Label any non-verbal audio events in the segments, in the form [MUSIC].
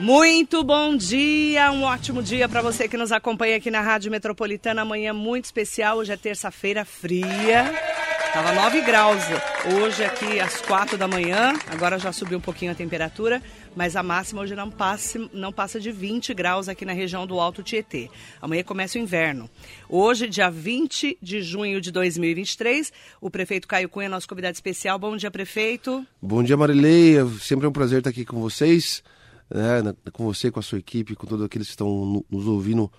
Muito bom dia, um ótimo dia para você que nos acompanha aqui na Rádio Metropolitana. Amanhã muito especial, hoje é terça-feira fria. Tava 9 graus hoje aqui às 4 da manhã, agora já subiu um pouquinho a temperatura, mas a máxima hoje não passa, não passa de 20 graus aqui na região do Alto Tietê. Amanhã começa o inverno. Hoje, dia 20 de junho de 2023, o prefeito Caio Cunha, nosso convidado especial. Bom dia, prefeito. Bom dia, Marileia. Sempre é um prazer estar aqui com vocês, né, com você, com a sua equipe, com todos aqueles que estão nos ouvindo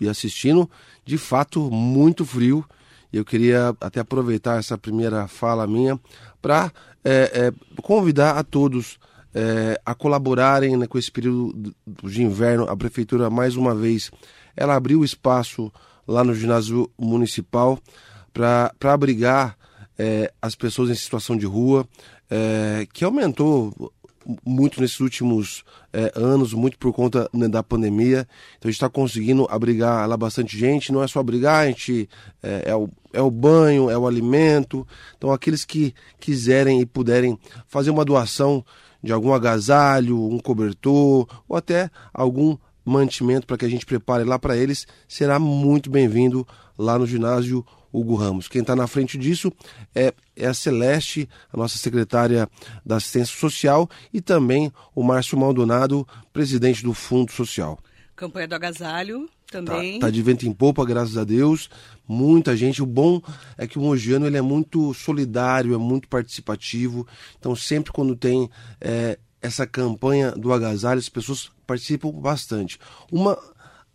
e assistindo. De fato, muito frio. Eu queria até aproveitar essa primeira fala minha para é, é, convidar a todos é, a colaborarem né, com esse período de inverno. A prefeitura, mais uma vez, ela abriu espaço lá no ginásio municipal para abrigar é, as pessoas em situação de rua, é, que aumentou muito nesses últimos é, anos, muito por conta né, da pandemia. Então a gente está conseguindo abrigar lá bastante gente. Não é só abrigar, a gente é, é, o, é o banho, é o alimento. Então aqueles que quiserem e puderem fazer uma doação de algum agasalho, um cobertor ou até algum mantimento para que a gente prepare lá para eles, será muito bem-vindo lá no ginásio Hugo Ramos. Quem está na frente disso é, é, a Celeste, a nossa secretária da Assistência Social, e também o Márcio Maldonado, presidente do Fundo Social. Campanha do Agasalho também. Tá, tá, de vento em popa, graças a Deus. Muita gente. O bom é que o Mogiano ele é muito solidário, é muito participativo. Então, sempre quando tem é, essa campanha do agasalho, as pessoas participam bastante. Uma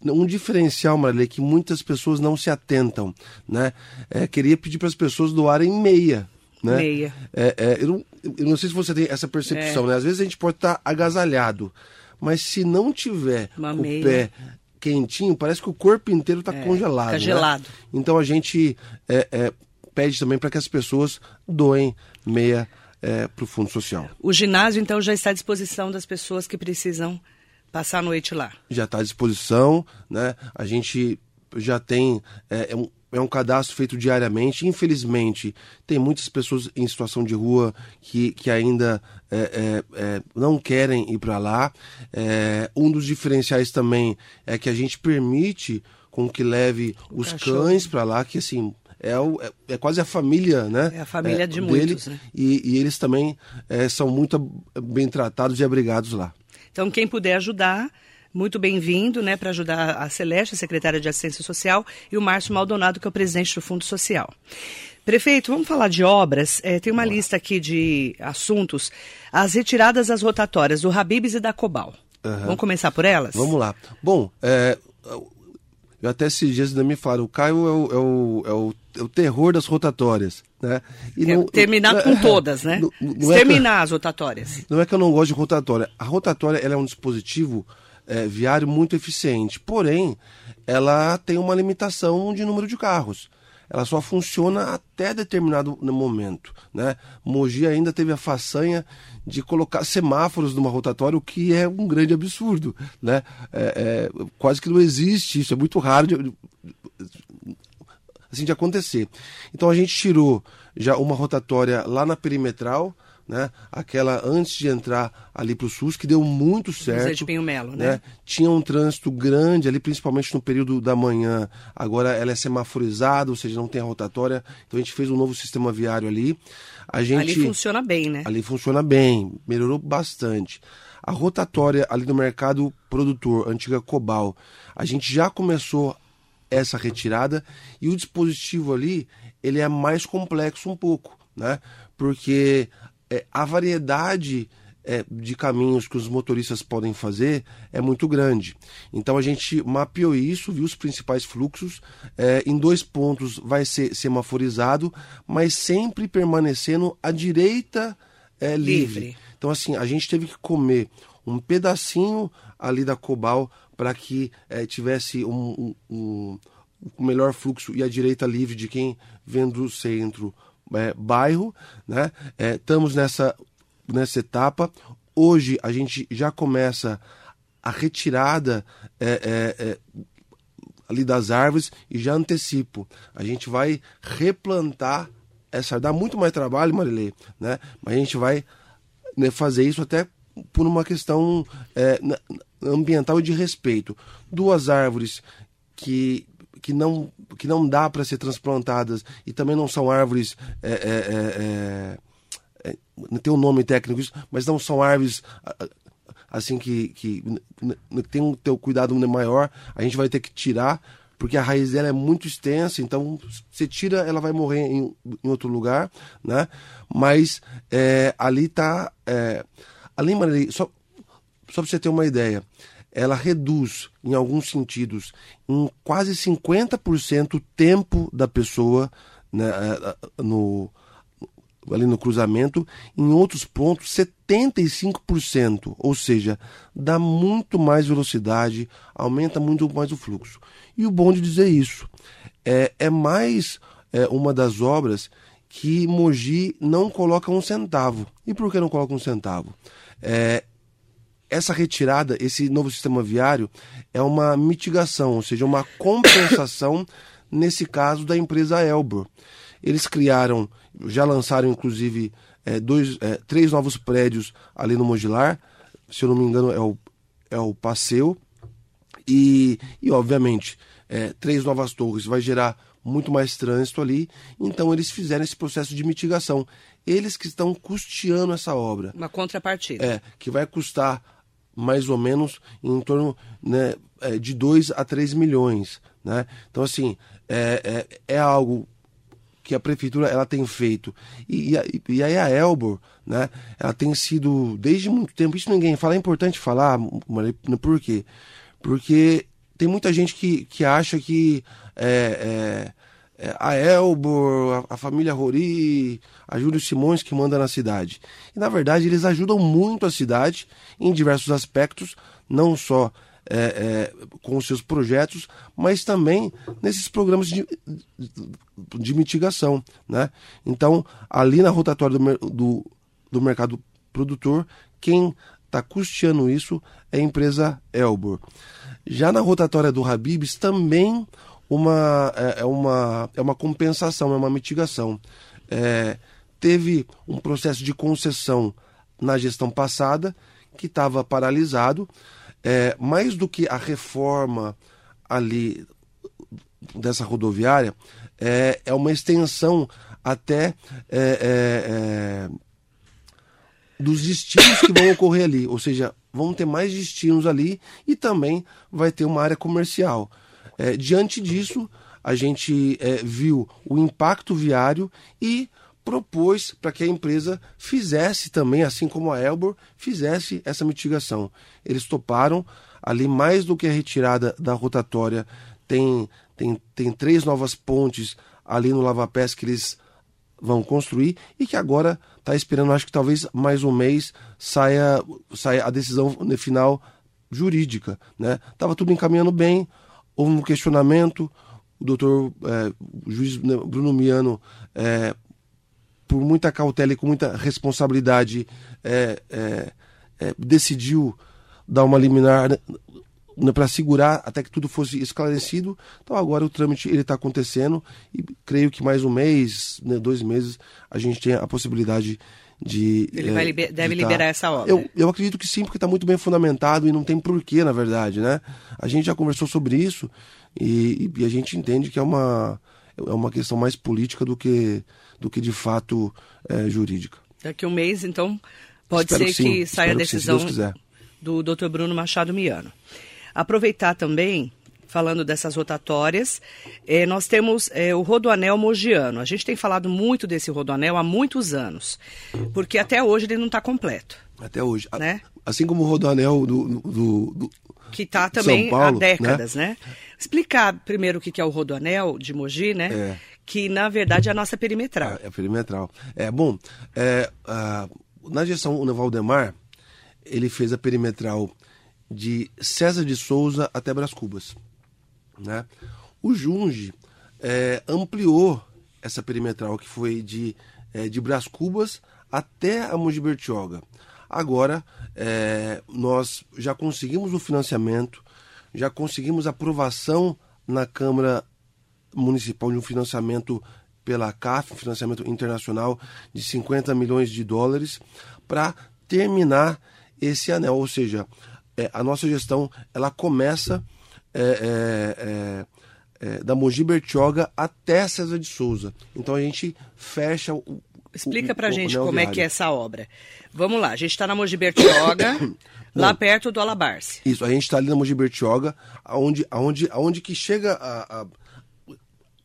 um diferencial, Marilê, que muitas pessoas não se atentam, né? É, queria pedir para as pessoas doarem meia, né? Meia. É, é, eu, não, eu, não, sei se você tem essa percepção, é. né? Às vezes a gente pode estar tá agasalhado, mas se não tiver Uma o meia. pé quentinho, parece que o corpo inteiro está é, congelado. Fica né? gelado. Então a gente é, pede também para que as pessoas doem meia para o Fundo Social. O ginásio, então, já está à disposição das pessoas que precisam passar a noite lá? Já está à disposição, né? A gente já tem é, é, um, é um cadastro feito diariamente. Infelizmente, tem muitas pessoas em situação de rua que, que ainda é, é, é não querem ir para lá. É, um dos diferenciais também é que a gente permite com que leve o os cachorro. cães para lá, que assim é, o, é, é, quase a família, né? É a família de dele, muitos, né? E, e eles também são muito bem tratados e abrigados lá. Então, quem puder ajudar, muito bem-vindo, né, para ajudar a Celeste, a secretária de Assistência Social, e o Márcio Maldonado, que é o presidente do Fundo Social. Prefeito, vamos falar de obras. É, tem uma lista aqui de assuntos. As retiradas das rotatórias do Habibs e da Cobal. Uhum. Vamos começar por elas? Vamos lá. Bom, é, eu até esses dias ainda me falaram, o Caio é o, é o, é o, é o terror das rotatórias. Né? Não, terminar não, com é, todas, né? [LAUGHS] Não, não é terminar as rotatórias. Não é que eu não gosto de rotatória. A rotatória é um dispositivo é, viário muito eficiente, porém, ela tem uma limitação de número de carros ela só funciona até determinado momento. Né? Mogi ainda teve a façanha de colocar semáforos numa rotatória, o que é um grande absurdo. Né? É, é, quase que não existe isso, é muito raro de, assim, de acontecer. Então a gente tirou já uma rotatória lá na perimetral, né? Aquela antes de entrar ali para o SUS, que deu muito certo. José de Pinho Melo, né? né? Tinha um trânsito grande ali, principalmente no período da manhã. Agora ela é semaforizada, ou seja, não tem a rotatória. Então a gente fez um novo sistema viário ali. A gente, ali funciona bem, né? Ali funciona bem, melhorou bastante. A rotatória ali no mercado produtor, antiga Cobal, a gente já começou essa retirada e o dispositivo ali ele é mais complexo um pouco, né? Porque é, a variedade é, de caminhos que os motoristas podem fazer é muito grande. Então a gente mapeou isso, viu os principais fluxos. É, em dois pontos vai ser semaforizado, mas sempre permanecendo à direita é, livre. livre. Então, assim, a gente teve que comer um pedacinho ali da Cobal para que é, tivesse um, um, um melhor fluxo e a direita livre de quem vem do centro é, bairro, né? É, estamos nessa, nessa etapa. Hoje a gente já começa a retirada é, é, é, ali das árvores e já antecipo. A gente vai replantar essa. Dá muito mais trabalho, Marilei, né? Mas a gente vai né, fazer isso até por uma questão é, ambiental e de respeito. Duas árvores que que não, que não dá para ser transplantadas e também não são árvores. É, é, é, é tem um nome técnico isso, mas não são árvores assim que, que tem um teu cuidado maior, a gente vai ter que tirar, porque a raiz dela é muito extensa, então você tira, ela vai morrer em, em outro lugar, né? Mas é, ali está. É, além, só, só para você ter uma ideia, ela reduz, em alguns sentidos, em quase 50% o tempo da pessoa né, no, ali no cruzamento, em outros pontos 75%, ou seja, dá muito mais velocidade, aumenta muito mais o fluxo. E o bom de dizer isso é, é mais é, uma das obras que Mogi não coloca um centavo. E por que não coloca um centavo? É, essa retirada, esse novo sistema viário, é uma mitigação, ou seja, uma compensação, [COUGHS] nesse caso, da empresa Elbor. Eles criaram, já lançaram inclusive é, dois, é, três novos prédios ali no Mogilar, se eu não me engano é o, é o Passeio, e, e obviamente é, três novas torres vai gerar muito mais trânsito ali, então eles fizeram esse processo de mitigação. Eles que estão custeando essa obra. Uma contrapartida. É, que vai custar mais ou menos em torno né, é, de 2 a 3 milhões. Né? Então, assim, é, é, é, algo que a prefeitura ela tem feito. E, e, aí a Elbor, né, ela tem sido, desde muito tempo, isso ninguém fala, é importante falar, por quê? Porque tem muita gente que, que acha que é é, a Elbor, a, a, família Rori, a Júlio Simões que manda na cidade. E na verdade eles ajudam muito a cidade em diversos aspectos, não só é, é, com os seus projetos, mas também nesses programas de, de mitigação. Né? Então, ali na rotatória do, do, do mercado produtor, quem está custeando isso é a empresa Elbor. Já na rotatória do Habibs, também uma, é, é, uma, é uma compensação, é uma mitigação. É, teve um processo de concessão na gestão passada que estava paralisado. É, mais do que a reforma ali dessa rodoviária, é, é uma extensão até é, é, é dos destinos que vão [COUGHS] ocorrer ali. Ou seja, vão ter mais destinos ali e também vai ter uma área comercial. É, diante disso, a gente é, viu o impacto viário e propôs para que a empresa fizesse também, assim como a Elbor, fizesse essa mitigação. Eles toparam, ali mais do que a retirada da rotatória, tem, tem, tem três novas pontes ali no Lava Pés que eles vão construir e que agora está esperando, acho que talvez mais um mês saia, saia a decisão final jurídica. Né? Tava tudo encaminhando bem, houve um questionamento, o doutor é, o juiz né, Bruno Miano, é, por muita cautela e com muita responsabilidade, é, decidiu dar uma liminar né, para segurar até que tudo fosse esclarecido. Então agora o trâmite ele está acontecendo e creio que mais um mês, né, dois meses, a gente tem a possibilidade de. Ele é, liber, deve de tá liberar essa obra. Eu, eu acredito que sim, porque está muito bem fundamentado e não tem porquê, na verdade, né? A gente já conversou sobre isso e, e, a gente entende que é uma, é uma questão mais política do que, do que de fato é, jurídica. Daqui um mês, então, pode Espero ser que, que saia a decisão que sim, do Dr. Bruno Machado Miano. Aproveitar também falando dessas rotatórias, é, nós temos é, o Rodoanel Mogiano. A gente tem falado muito desse Rodoanel há muitos anos, porque até hoje ele não está completo. Até hoje. Né? Assim como o Rodoanel do, do, do que está também Paulo, há décadas, né? né? Explicar primeiro o que é o Rodoanel de Mogi, né? É. Que na verdade é a nossa perimetral. É, é perimetral. É bom. É, na gestão o Valdemar, ele fez a perimetral de César de Souza até Bras Cubas. Né? O Junge é, ampliou essa perimetral que foi de, é, de Brás Cubas até a Mogi Bertioga. Agora, é, nós já conseguimos o financiamento, já conseguimos aprovação na Câmara Municipal de um financiamento pela CAF, um financiamento internacional de 50 milhões de dólares, para terminar esse anel. Ou seja, é, a nossa gestão ela começa é, é, é, é da Mogi Bertioga até César de Souza. Então a gente fecha o. Explica pra o, gente o como é que é essa obra. Vamos lá, a gente está na Mogi Bertioga, [COUGHS] lá perto do Alabarce. Isso, a gente está ali na Mogi Bertioga, aonde, aonde, aonde que chega a, a,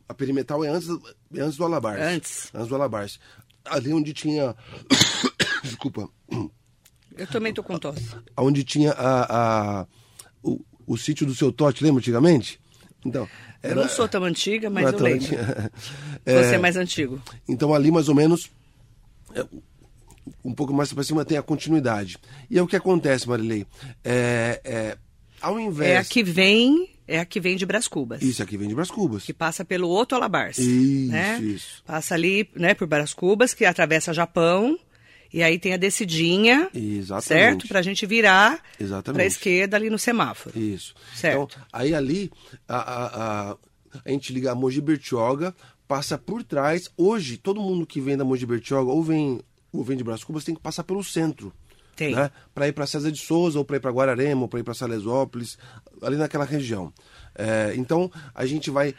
a perimetral é antes, é antes do Alabarce. Antes. Antes do Alabarce. Ali onde tinha. [COUGHS] Desculpa. Eu também tô com tosse. Onde tinha a, a, o, o sítio do seu Tote, lembra antigamente? Então, era... Eu não sou tão antiga, mas eu lembro. [LAUGHS] é... Você é mais antigo. Então ali mais ou menos, é, um pouco mais para cima tem a continuidade. E é o que acontece, Marilei. É, é, ao invés... É a que vem... É a que vem de Bras Cubas. Isso, aqui vem de Bras Cubas. Que passa pelo Outro Alabarce. Isso, né? isso. Passa ali, né, por Bras Cubas, que atravessa Japão, e aí tem a descidinha, Exatamente. certo? Para a gente virar para a esquerda ali no semáforo. Isso. Certo. Então, aí ali, a, a, a, a gente liga a Mogi Bertioga, passa por trás. Hoje, todo mundo que vem da Mogi Bertioga ou vem, ou vem de Brás Cubas tem que passar pelo centro. Tem. Né? Para ir para César de Souza, ou para ir para Guararema, ou para ir para Salesópolis, ali naquela região. É, então, a gente vai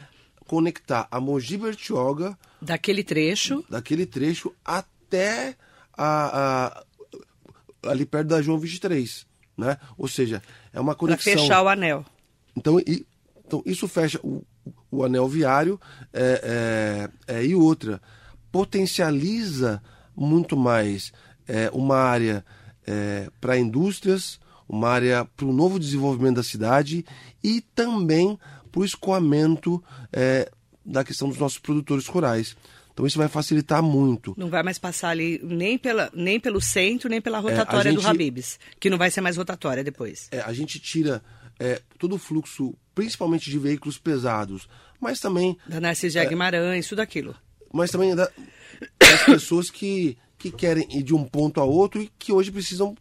conectar a Mogi Bertioga... Daquele trecho. Daquele trecho até a, a, ali perto da João 23, né? Ou seja, é uma conexão. Para fechar o anel. Então, e, então isso fecha o, o anel viário é, é, é, e outra potencializa muito mais é, uma área é, para indústrias, uma área para o novo desenvolvimento da cidade e também para o escoamento é, da questão dos nossos produtores rurais. Então isso vai facilitar muito. Não vai mais passar ali nem, pela, nem pelo centro, nem pela é, rotatória é, gente, do Habibs, que não vai ser mais rotatória depois. É, a gente tira é, todo o fluxo, principalmente de veículos pesados, mas também... Da Narciso é, Guimarães, tudo aquilo. Mas também da, das pessoas que, que querem ir de um ponto a outro e que hoje precisam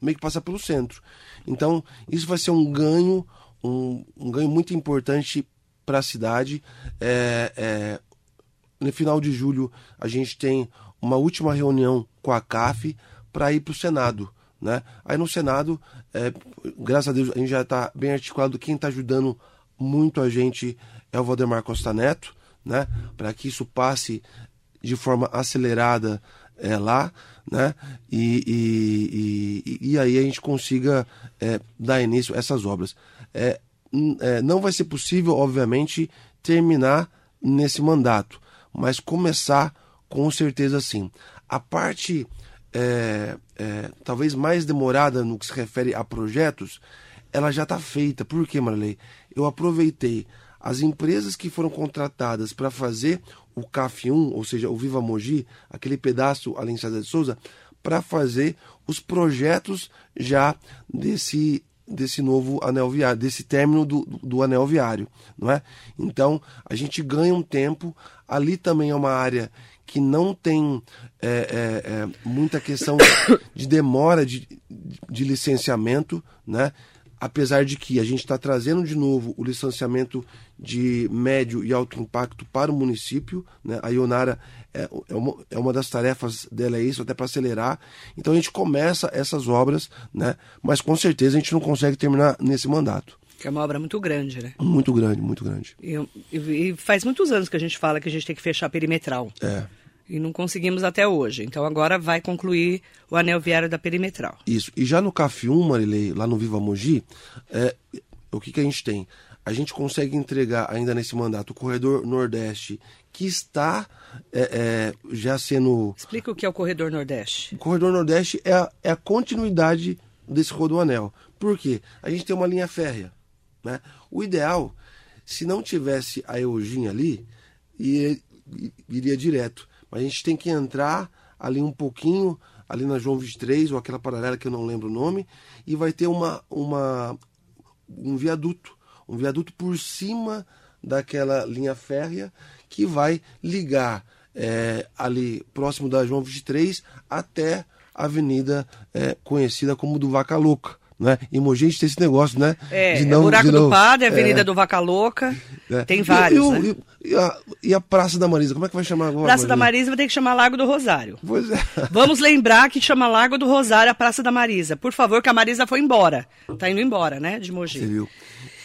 meio que passar pelo centro. Então, isso vai ser um ganho, um, um ganho muito importante para a cidade. É, é, no final de julho, a gente tem uma última reunião com a CAF para ir para o Senado. Né? Aí no Senado, é, graças a Deus, a gente já está bem articulado. Quem está ajudando muito a gente é o Valdemar Costa Neto, né? para que isso passe de forma acelerada é, lá, né? E, e, e, e, aí a gente consiga é, dar início a essas obras. É, é, não vai ser possível, obviamente, terminar nesse mandato, mas começar com certeza sim. A parte é, é, talvez mais demorada no que se refere a projetos, ela já está feita. Por quê, Marley? Eu aproveitei as empresas que foram contratadas para fazer o CAF 1, ou seja, o Viva Mogi, aquele pedaço além de Souza, para fazer os projetos já desse desse novo anel viário, desse término do, do anel viário, não é? Então a gente ganha um tempo. Ali também é uma área que não tem é, é, é, muita questão [COUGHS] de demora de, de licenciamento, né? apesar de que a gente está trazendo de novo o licenciamento de médio e alto impacto para o município. Né? A Ionara é, é, uma, é uma das tarefas dela, é isso, até para acelerar. Então a gente começa essas obras, né? mas com certeza a gente não consegue terminar nesse mandato. Que é uma obra muito grande, né? Muito grande, muito grande. E, e, faz muitos anos que a gente fala que a gente tem que fechar a perimetral. É e não conseguimos até hoje. Então agora vai concluir o anel viário da perimetral. Isso. E já no CAF 1, Marilei, lá no Viva Mogi, é, o que, que a gente tem? A gente consegue entregar ainda nesse mandato o corredor Nordeste, que está é, é, já sendo. Explica o que é o corredor Nordeste. O corredor Nordeste é a, é a continuidade desse rodoanel. Por quê? A gente tem uma linha férrea. Né? O ideal, se não tivesse a Eugênia ali, iria, iria direto. Mas a gente tem que entrar ali um pouquinho, ali na João 23, ou aquela paralela que eu não lembro o nome, e vai ter uma, uma, um viaduto. Um viaduto por cima daquela linha férrea que vai ligar é, ali próximo da João 23 até a avenida é, conhecida como do Vaca Louca. né? Em Mogi a gente tem esse negócio, né? É, de é o Buraco de do Padre, a Avenida do Vaca Louca, é. tem vários, e, né? e- e a, e a Praça da Marisa, como é que vai chamar agora? Praça da Marisa? Vai ter que chamar Lago do Rosário. Pois é. Vamos lembrar que chama Lago do Rosário a Praça da Marisa. Por favor, que a Marisa foi embora. Tá indo embora, né, de Você Mogi. viu?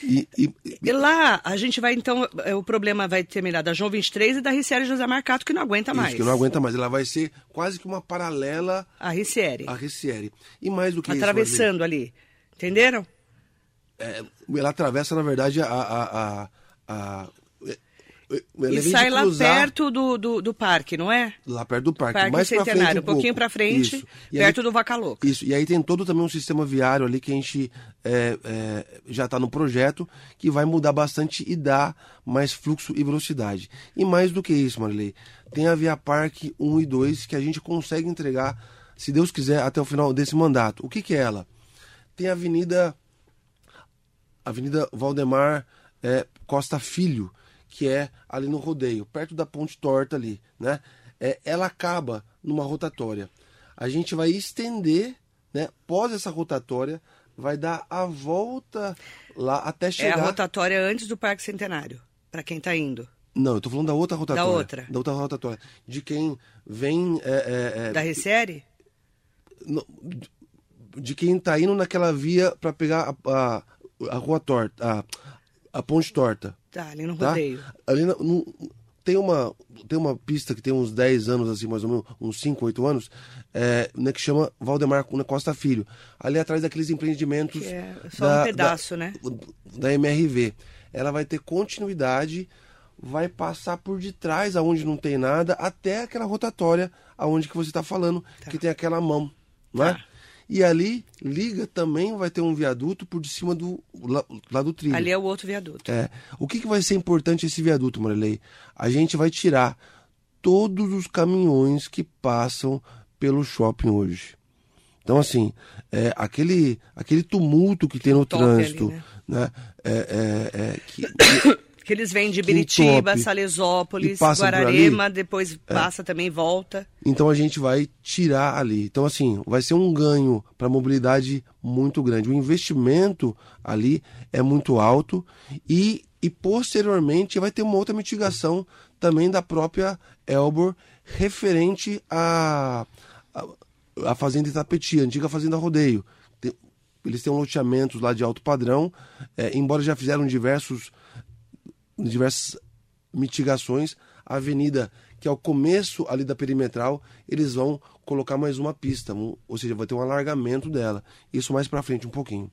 E, e- e- lá, a gente vai, então, é, o problema vai terminar da João 23 e da Ricieri José Marcato, que não aguenta mais. isso, que não aguenta mais. Ela vai ser quase que uma paralela A Ricieri. à Ricieri. E mais do que isso, Atravessando ali. Entenderam? É, ela atravessa, na verdade, a... a, a, a- E sai lá perto do, do, do parque, não é? Lá perto do parque. Parque mais pra frente Centenário, um um pouquinho pra frente, Isso. E aí- perto do Vaca Louca. Isso, e aí tem todo também um sistema viário ali que a gente é, é, já está no projeto, que vai mudar bastante e dar mais fluxo e velocidade. E mais do que isso, Marilei, tem a Via Parque 1 e 2 que a gente consegue entregar, se Deus quiser, até o final desse mandato. O que, que é ela? Tem a Avenida, Avenida Valdemar é, Costa Filho, que é ali no rodeio, perto da Ponte Torta ali, né? É, ela acaba numa rotatória. A gente vai estender, né? Pós essa rotatória, vai dar a volta lá até É chegar. a rotatória antes do Parque Centenário, para quem tá indo. Não, eu tô falando da outra rotatória. outra. Da outra rotatória. De quem vem. é, é, é, Da no- de quem tá indo naquela via para pegar a, a, a rua torta, a, a ponte torta. Tá, ali no Tá? rodeio. Ali na- no- tem uma tem uma pista que tem uns 10 anos assim, mais ou menos, uns 5, 8 anos, é, né, que chama Valdemar Costa Filho. Ali atrás daqueles empreendimentos Que é só um pedaço, né? Da MRV. Ela vai ter continuidade, vai passar por detrás aonde não tem nada, até aquela rotatória aonde que você está falando, que tem aquela mão, né? Tá. E ali liga também vai ter um viaduto por de cima do lá do trilho. Ali é o outro viaduto. É. O que, que vai ser importante esse viaduto, Marilei? A gente vai tirar todos os caminhões que passam pelo shopping hoje. Então, assim, é, aquele, aquele tumulto que tem no Top ali, trânsito, né? né? É, é, é, que- que- eles vêm de Biritiba. Salesópolis, Guararema, depois É. passa também, volta. então a gente vai tirar ali. Então, assim, vai ser um ganho para a mobilidade muito grande. O investimento ali é muito alto e, e posteriormente vai ter uma outra mitigação também da própria Elbor referente à a, a, Fazenda Itapeti, a antiga Fazenda Rodeio. Tem- eles têm um loteamentos lá de alto padrão, é, embora já fizeram diversos diversas mitigações. A avenida, que é o começo ali da perimetral, eles vão colocar mais uma pista, ou seja, vai ter um alargamento dela. Isso mais para frente um pouquinho.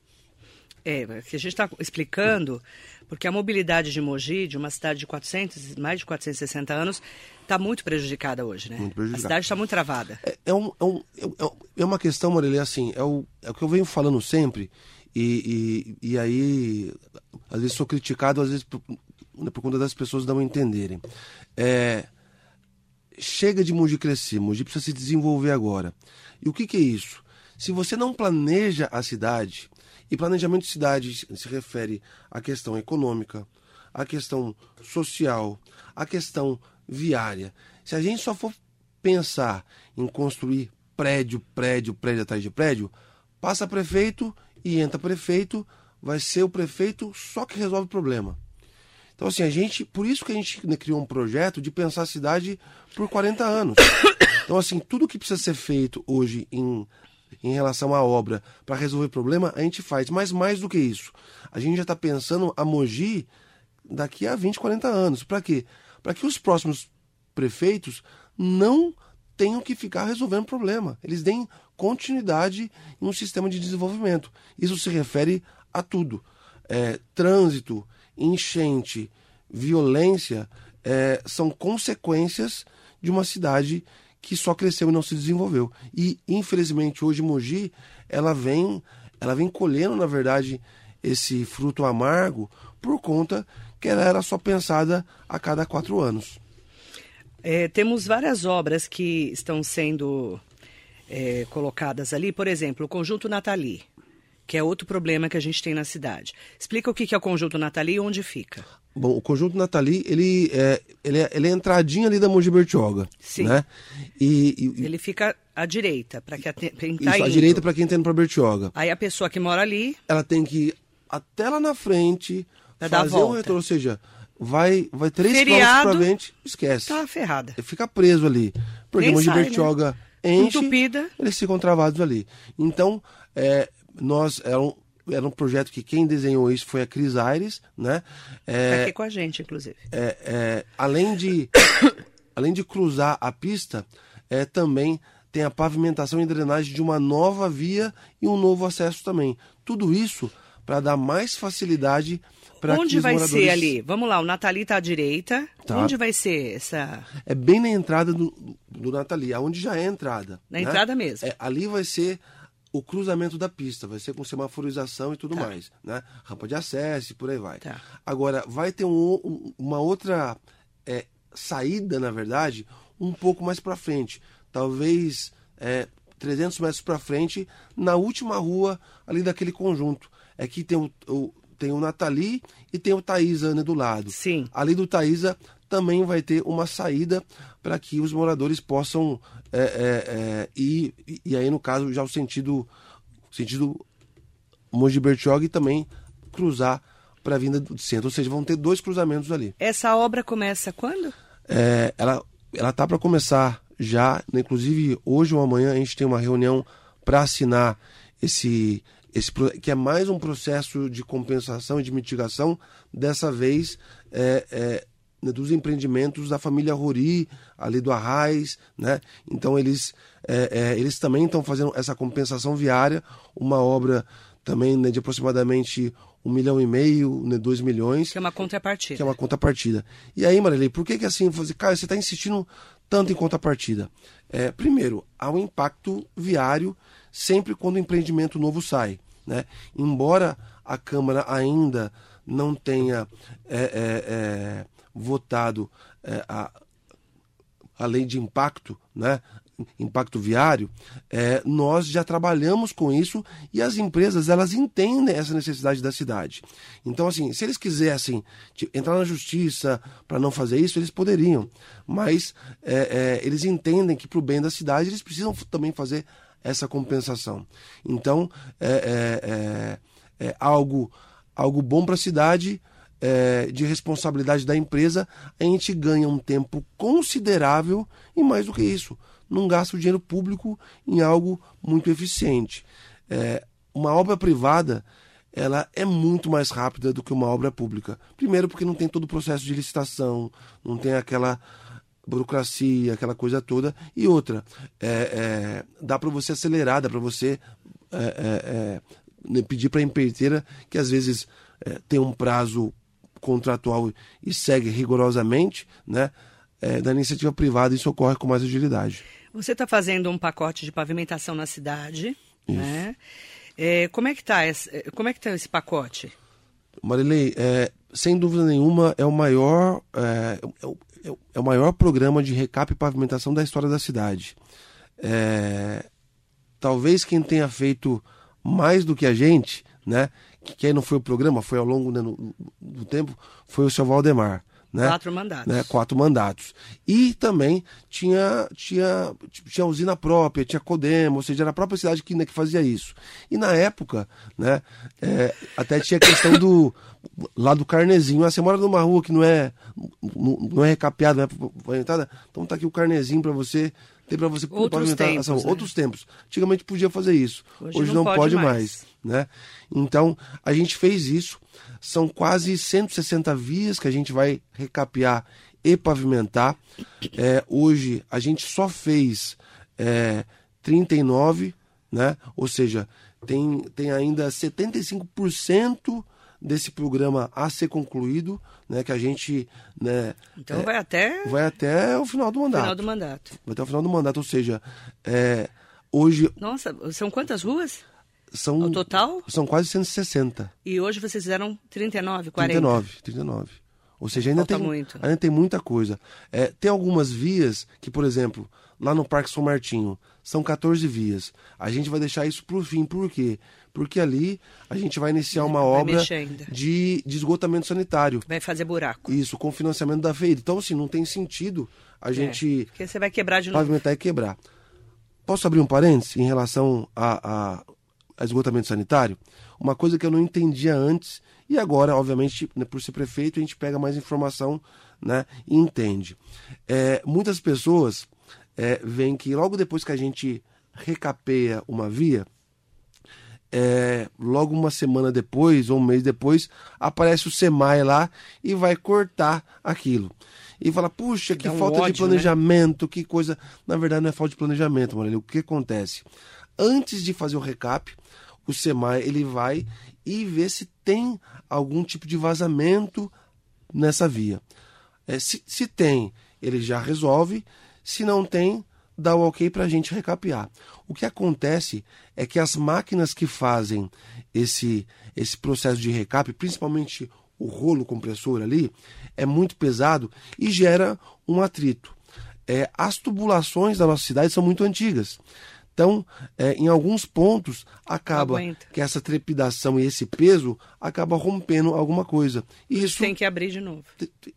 É, que a gente está explicando, porque a mobilidade de Mogi, de uma cidade de 400, mais de 460 anos, está muito prejudicada hoje, né? Muito prejudicada. A cidade está muito travada. É, é um, é, um- é é uma questão, Marília, assim, é o, é o que eu venho falando sempre, e, e, e aí, às vezes sou criticado, às vezes por, conta das pessoas não entenderem. É, chega de Mogi crescer, Mogi precisa se desenvolver agora. E o que, que é isso? Se você não planeja a cidade, e planejamento de cidade se refere à questão econômica, à questão social, à questão viária. Se a gente só for pensar em construir prédio, prédio, prédio atrás de prédio, passa prefeito e entra prefeito, vai ser o prefeito só que resolve o problema. Então, assim, a gente. Por isso que a gente né, criou um projeto de pensar a cidade por 40 anos. Então, assim, tudo que precisa ser feito hoje em, em relação à obra para resolver problema, a gente faz. Mas mais do que isso, a gente já está pensando a Mogi daqui a 20, 40 anos. Para quê? Para que os próximos prefeitos não tenham que ficar resolvendo problema. Eles deem continuidade em um sistema de desenvolvimento. Isso se refere a tudo. É, trânsito, enchente, violência é, são consequências de uma cidade que só cresceu e não se desenvolveu. E infelizmente hoje Mogi ela vem, ela vem colhendo na verdade esse fruto amargo por conta que ela era só pensada a cada quatro anos. É, temos várias obras que estão sendo é, colocadas ali, por exemplo, o Conjunto Natali, que é outro problema que a gente tem na cidade. Explica o que é o Conjunto Natali e onde fica. Bom, o conjunto Natali, ele é, ele é, ele é a entradinha ali da Mogi Bertioga, Sim. né? E, e- Ele fica à direita, para que quem tá Isso, à direita para quem está indo para Bertioga. Aí a pessoa que mora ali, Ela tem que ir até lá na frente, Pra fazer um retorno, ou seja, vai, vai três Feriado, quilômetros para frente, esquece. tá ferrada. Fica preso ali. Porque Nem onde sai, né? Bertioga enche, Entupida. eles ficam travados ali. Então, é, nós, era um, era um projeto que quem desenhou isso foi a Cris Aires, né? Tá É, aqui com a gente, inclusive. é, é, além de [COUGHS] além de cruzar a pista, é, também tem a pavimentação e drenagem de uma nova via e um novo acesso também. Tudo isso para dar mais facilidade para Onde vai moradores... ser ali? Vamos lá, o Natali tá à direita. Tá. Onde vai ser essa. É bem na entrada do, do Nathalie, aonde já é a entrada. Na né? entrada mesmo. É, ali vai ser o cruzamento da pista, vai ser com semaforização e tudo Tá. mais, né? Rampa de acesso e por aí vai. Tá. Agora, vai ter um- um- uma outra é, saída, na verdade, um pouco mais para frente. Talvez é, 300 metros para frente, na última rua ali daquele conjunto. É que tem o, o- tem o Nathalie e tem o Taísa né, do lado. Sim. Ali do Taísa também vai ter uma saída para que os moradores possam é, é, é, e- e aí no caso já o sentido, sentido Mogi Bertioga e também cruzar para a vinda do centro. Ou seja, vão ter dois cruzamentos ali. Essa obra começa quando? É, ela ela tá para começar já, né, inclusive hoje ou amanhã a gente tem uma reunião para assinar esse esse que é mais um processo de compensação e de mitigação dessa vez é, é, né, dos empreendimentos da família Rori ali do Arraiz, né? Então eles é, é, eles também estão fazendo essa compensação viária, uma obra também né, de aproximadamente um milhão e meio, né, dois milhões Que é uma contrapartida. que é uma contrapartida. E aí, Marilei, por que que assim, você, cara, você está insistindo tanto em contrapartida? É, primeiro, há um impacto viário sempre quando o empreendimento novo sai, né? Embora a Câmara ainda não tenha é, é, é, votado é, a, a lei de impacto, né? impacto viário, é, nós já trabalhamos com isso e as empresas elas entendem essa necessidade da cidade. Então, assim, se eles quisessem entrar na justiça para não fazer isso, eles poderiam, mas é, é, eles entendem que para o bem da cidade eles precisam também fazer essa compensação. Então, é, é, é, é algo, algo bom para a cidade, é, de responsabilidade da empresa, a gente ganha um tempo considerável e mais do que isso, não gasta o dinheiro público em algo muito eficiente. É, uma obra privada ela é muito mais rápida do que uma obra pública. Primeiro porque não tem todo o processo de licitação, não tem aquela burocracia, aquela coisa toda. E outra, é, é, dá para você acelerar, dá para você é, é, é, né, pedir para a empreiteira que às vezes é, tem um prazo contratual e segue rigorosamente, né? É, da iniciativa privada isso ocorre com mais agilidade. Você está fazendo um pacote de pavimentação na cidade, né? É, como é que está esse, como é que tá esse pacote? Marilei, é, sem dúvida nenhuma, é o maior é, é é o- é o maior programa de recap e pavimentação da história da cidade. É, talvez quem tenha feito mais do que a gente, né? Que, que aí não foi o programa, foi ao longo né, no- do tempo, foi o seu Valdemar. Né? Quatro mandatos. né, quatro mandatos. E também tinha, tinha, tinha usina própria, tinha Codemo, ou seja, era a própria cidade que, né, que fazia isso. E na época, né, é, até tinha a questão do lá do carnezinho. Ah, você mora numa rua que não é, não, não é recapeada, não é pavimentada, então tá aqui o carnezinho para você para você Outros pavimentar tempos, ação. né? Outros tempos. Antigamente podia fazer isso. Hoje Hoje, não não, pode pode, mais. mais né? Então, a gente fez isso. São quase 160 vias que a gente vai recapear e pavimentar. É, hoje, a gente só fez é, 39, né? Ou seja, tem, tem ainda 75% desse programa a ser concluído, né? Que a gente né, Então vai até vai até o final do o mandato. final do mandato. Vai até o final do mandato, ou seja, é, hoje Nossa, são quantas ruas? são, Ao total? são quase 160. E hoje vocês fizeram 39, 40. 39, 39. Ou seja, ainda Falta tem, muito. ainda tem muita coisa. É, tem algumas vias que, por exemplo, lá no Parque São Martinho, são 14 vias. A gente vai deixar isso para o fim. Por quê? Porque ali a gente vai iniciar uma Vai obra de, de esgotamento sanitário. Vai fazer buraco. Isso, com financiamento da FEIR. Então, assim, não tem sentido a gente Porque você vai quebrar de novo. pavimentar e quebrar. posso abrir um parênteses em relação a, a, a esgotamento sanitário? Uma coisa que eu não entendia antes e agora, obviamente, né, por ser prefeito, a gente pega mais informação né, e entende. É, muitas pessoas é, veem que logo depois que a gente recapeia uma via, é, logo uma semana depois ou um mês depois, aparece o SEMAI lá e vai cortar aquilo. E fala, puxa, que um falta ódio, de né? planejamento, né? que coisa. Na verdade, não é falta de planejamento, Marília. O que acontece? Antes de fazer o recap, o SEMAI ele vai e vê se tem algum tipo de vazamento nessa via. É, se, se tem, ele já resolve. Se não tem, dá o ok para a gente recapear. O que acontece é que as máquinas que fazem esse, esse processo de recap, principalmente o rolo compressor ali, é muito pesado e gera um atrito. É, as tubulações da nossa cidade são muito antigas. Então, é, em alguns pontos, acaba Aguenta. que essa trepidação e esse peso acaba rompendo alguma coisa. Isso tem que abrir de novo.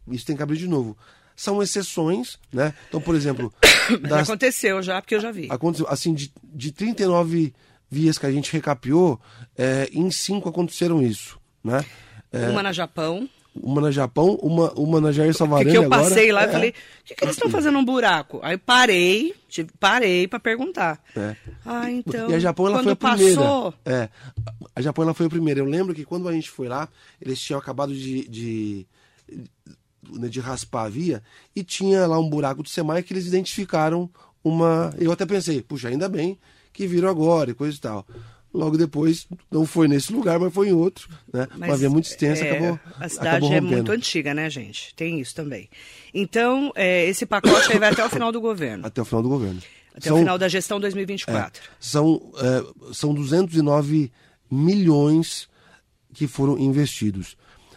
Isso tem que abrir de novo são exceções, né? Então, por exemplo... [COUGHS] Das... Aconteceu já, porque eu já vi. Aconteceu, assim, de, de 39 vias que a gente recapiou, é, em cinco aconteceram isso, né? É, uma na Japão. Uma na Japão, uma, uma na Jair Savarani Porque eu passei lá é, e falei, o que, que eles estão fazendo um buraco? Aí parei, parei para perguntar. É. Ah, então, e a Japão ela foi a primeira. Passou... É, a Japão ela foi a primeira. Eu lembro que quando a gente foi lá, eles tinham acabado de, de né, de raspar a via e tinha lá um buraco do SEMAI que eles identificaram uma. Eu até pensei, puxa, ainda bem que viram agora e coisa e tal. Logo depois, não foi nesse lugar, mas foi em outro. Né? Mas, uma via muito extensa, é, acabou. A cidade é muito antiga, né, gente? Tem isso também. Então, é, esse pacote aí vai até o final do governo. Até o final do governo. Até são, o final da gestão 2024. É, são, é, são 209 milhões que foram investidos.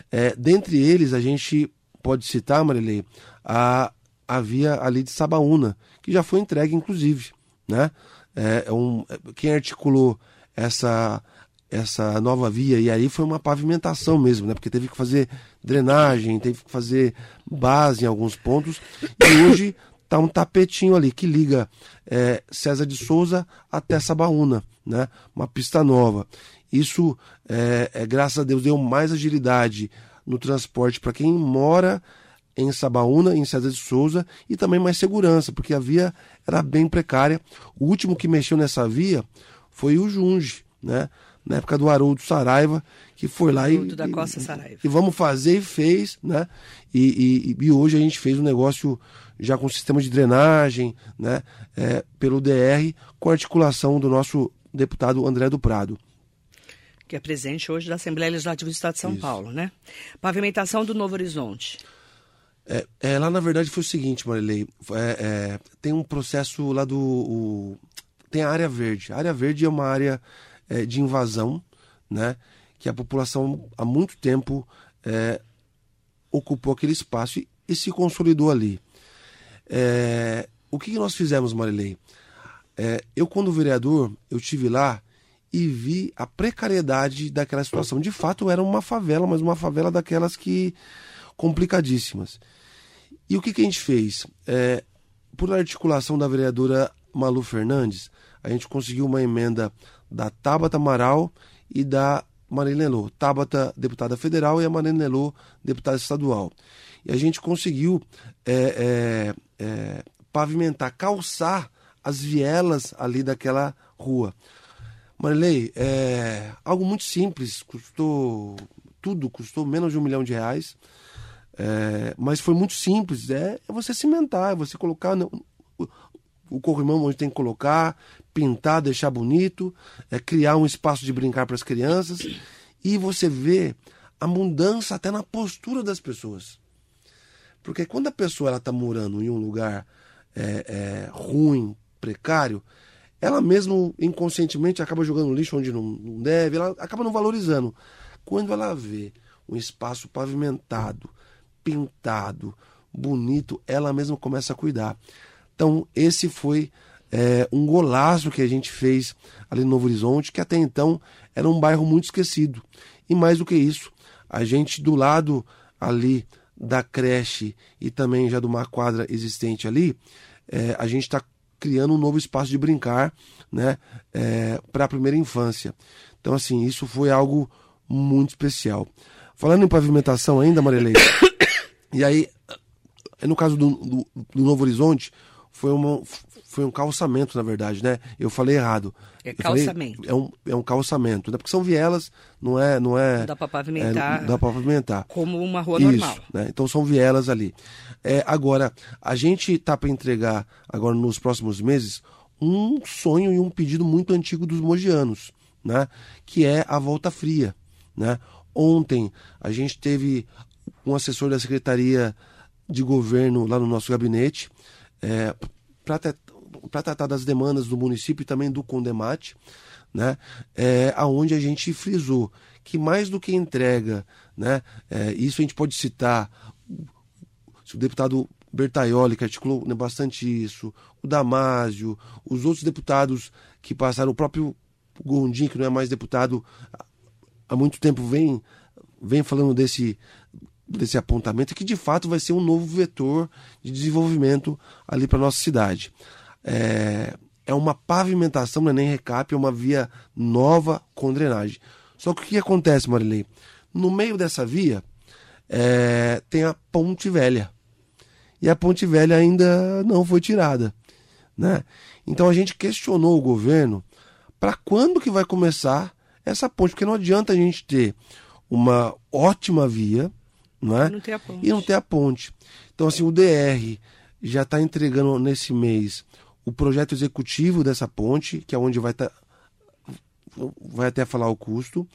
É, dentre eles, a gente pode citar, Marilei, a, a via ali de Sabaúna, que já foi entregue, inclusive. Né? É, é um, quem articulou essa, essa nova via, e aí foi uma pavimentação mesmo, né? porque teve que fazer drenagem, teve que fazer base em alguns pontos, e hoje está um tapetinho ali que liga é, César de Souza até Sabaúna, né? uma pista nova. Isso, é, é, graças a Deus, deu mais agilidade no transporte para quem mora em Sabaúna, em César de Souza, e também mais segurança, porque a via era bem precária. O último que mexeu nessa via foi o Junge, né? na época do Haroldo Saraiva, que foi lá e, da Costa Saraiva. e vamos fazer e fez, né? E, e, e, hoje a gente fez um negócio já com sistema de drenagem, né? É, pelo DR, com articulação do nosso deputado André do Prado que é presente hoje da Assembleia Legislativa do Estado de São Isso. Paulo, né? Pavimentação do Novo Horizonte. É, é, lá na verdade foi o seguinte, Marilei, é, é, tem um processo lá do... Tem a área verde. A área verde é uma área é, de invasão, né? Que a população há muito tempo é, ocupou aquele espaço e, e, se consolidou ali. É, o que nós fizemos, Marilei? eu, quando vereador, eu tive lá e vi a precariedade daquela situação. De fato, era uma favela, mas uma favela daquelas que complicadíssimas. E o que, que a gente fez? É, por articulação da vereadora Malu Fernandes, a gente conseguiu uma emenda da Tabata Amaral e da Marina Nelô. Tabata, deputada federal, e a Marina Nelô, deputada estadual. E a gente conseguiu é, é, é, pavimentar, calçar as vielas ali daquela rua. Marilei, é algo muito simples, custou tudo, custou menos de um milhão de reais, é, mas foi muito simples. É, é você cimentar, é você colocar no, o, corrimão onde tem que colocar, pintar, deixar bonito, é criar um espaço de brincar para as crianças e você vê a mudança até na postura das pessoas. Porque quando a pessoa está morando em um lugar é, é, ruim, precário, ela mesmo inconscientemente acaba jogando lixo onde não, não deve, ela acaba não valorizando. Quando ela vê um espaço pavimentado, pintado, bonito, ela mesma começa a cuidar. Então, esse foi é, um golaço que a gente fez ali no Novo Horizonte, que até então era um bairro muito esquecido. E mais do que isso, a gente do lado ali da creche e também já de uma quadra existente ali, é, a gente está criando um novo espaço de brincar né, é, para a primeira infância. Então, assim, isso foi algo muito especial. Falando em pavimentação ainda, Marilei, [COUGHS] e aí, no caso do, do, do Novo Horizonte, foi, uma, foi um calçamento, na verdade, né? Eu falei errado. É calçamento. Falei, é, um, é um calçamento, né? Porque são vielas, não é... Não, é, não dá para pavimentar. É, dá para pavimentar. Como uma rua Isso, normal. Né? Então são vielas ali. É, agora, a gente tá para entregar, agora nos próximos meses, um sonho e um pedido muito antigo dos mogianos, né? Que é a volta fria, né? Ontem a gente teve um assessor da Secretaria de Governo lá no nosso gabinete é, para tratar das demandas do município e também do Condemate, né? É, aonde a gente frisou que mais do que entrega, né? É, isso a gente pode citar o deputado Bertaioli, que articulou né, bastante isso, o Damásio, os outros deputados que passaram, o próprio Gondim, que não é mais deputado há muito tempo, vem, vem falando desse, desse apontamento, que de fato vai ser um novo vetor de desenvolvimento ali para nossa cidade. É, é uma pavimentação, não é nem recap, é uma via nova com drenagem. Só que o que acontece, Marilei? No meio dessa via é, tem a Ponte Velha e a Ponte Velha ainda não foi tirada. Né? Então a gente questionou o governo para quando que vai começar essa ponte, porque não adianta a gente ter uma ótima via não é? E não ter a ponte. E não ter a ponte. Então assim, o DR já está entregando nesse mês o projeto executivo dessa ponte, que é onde vai estar tá, vai até falar o custo,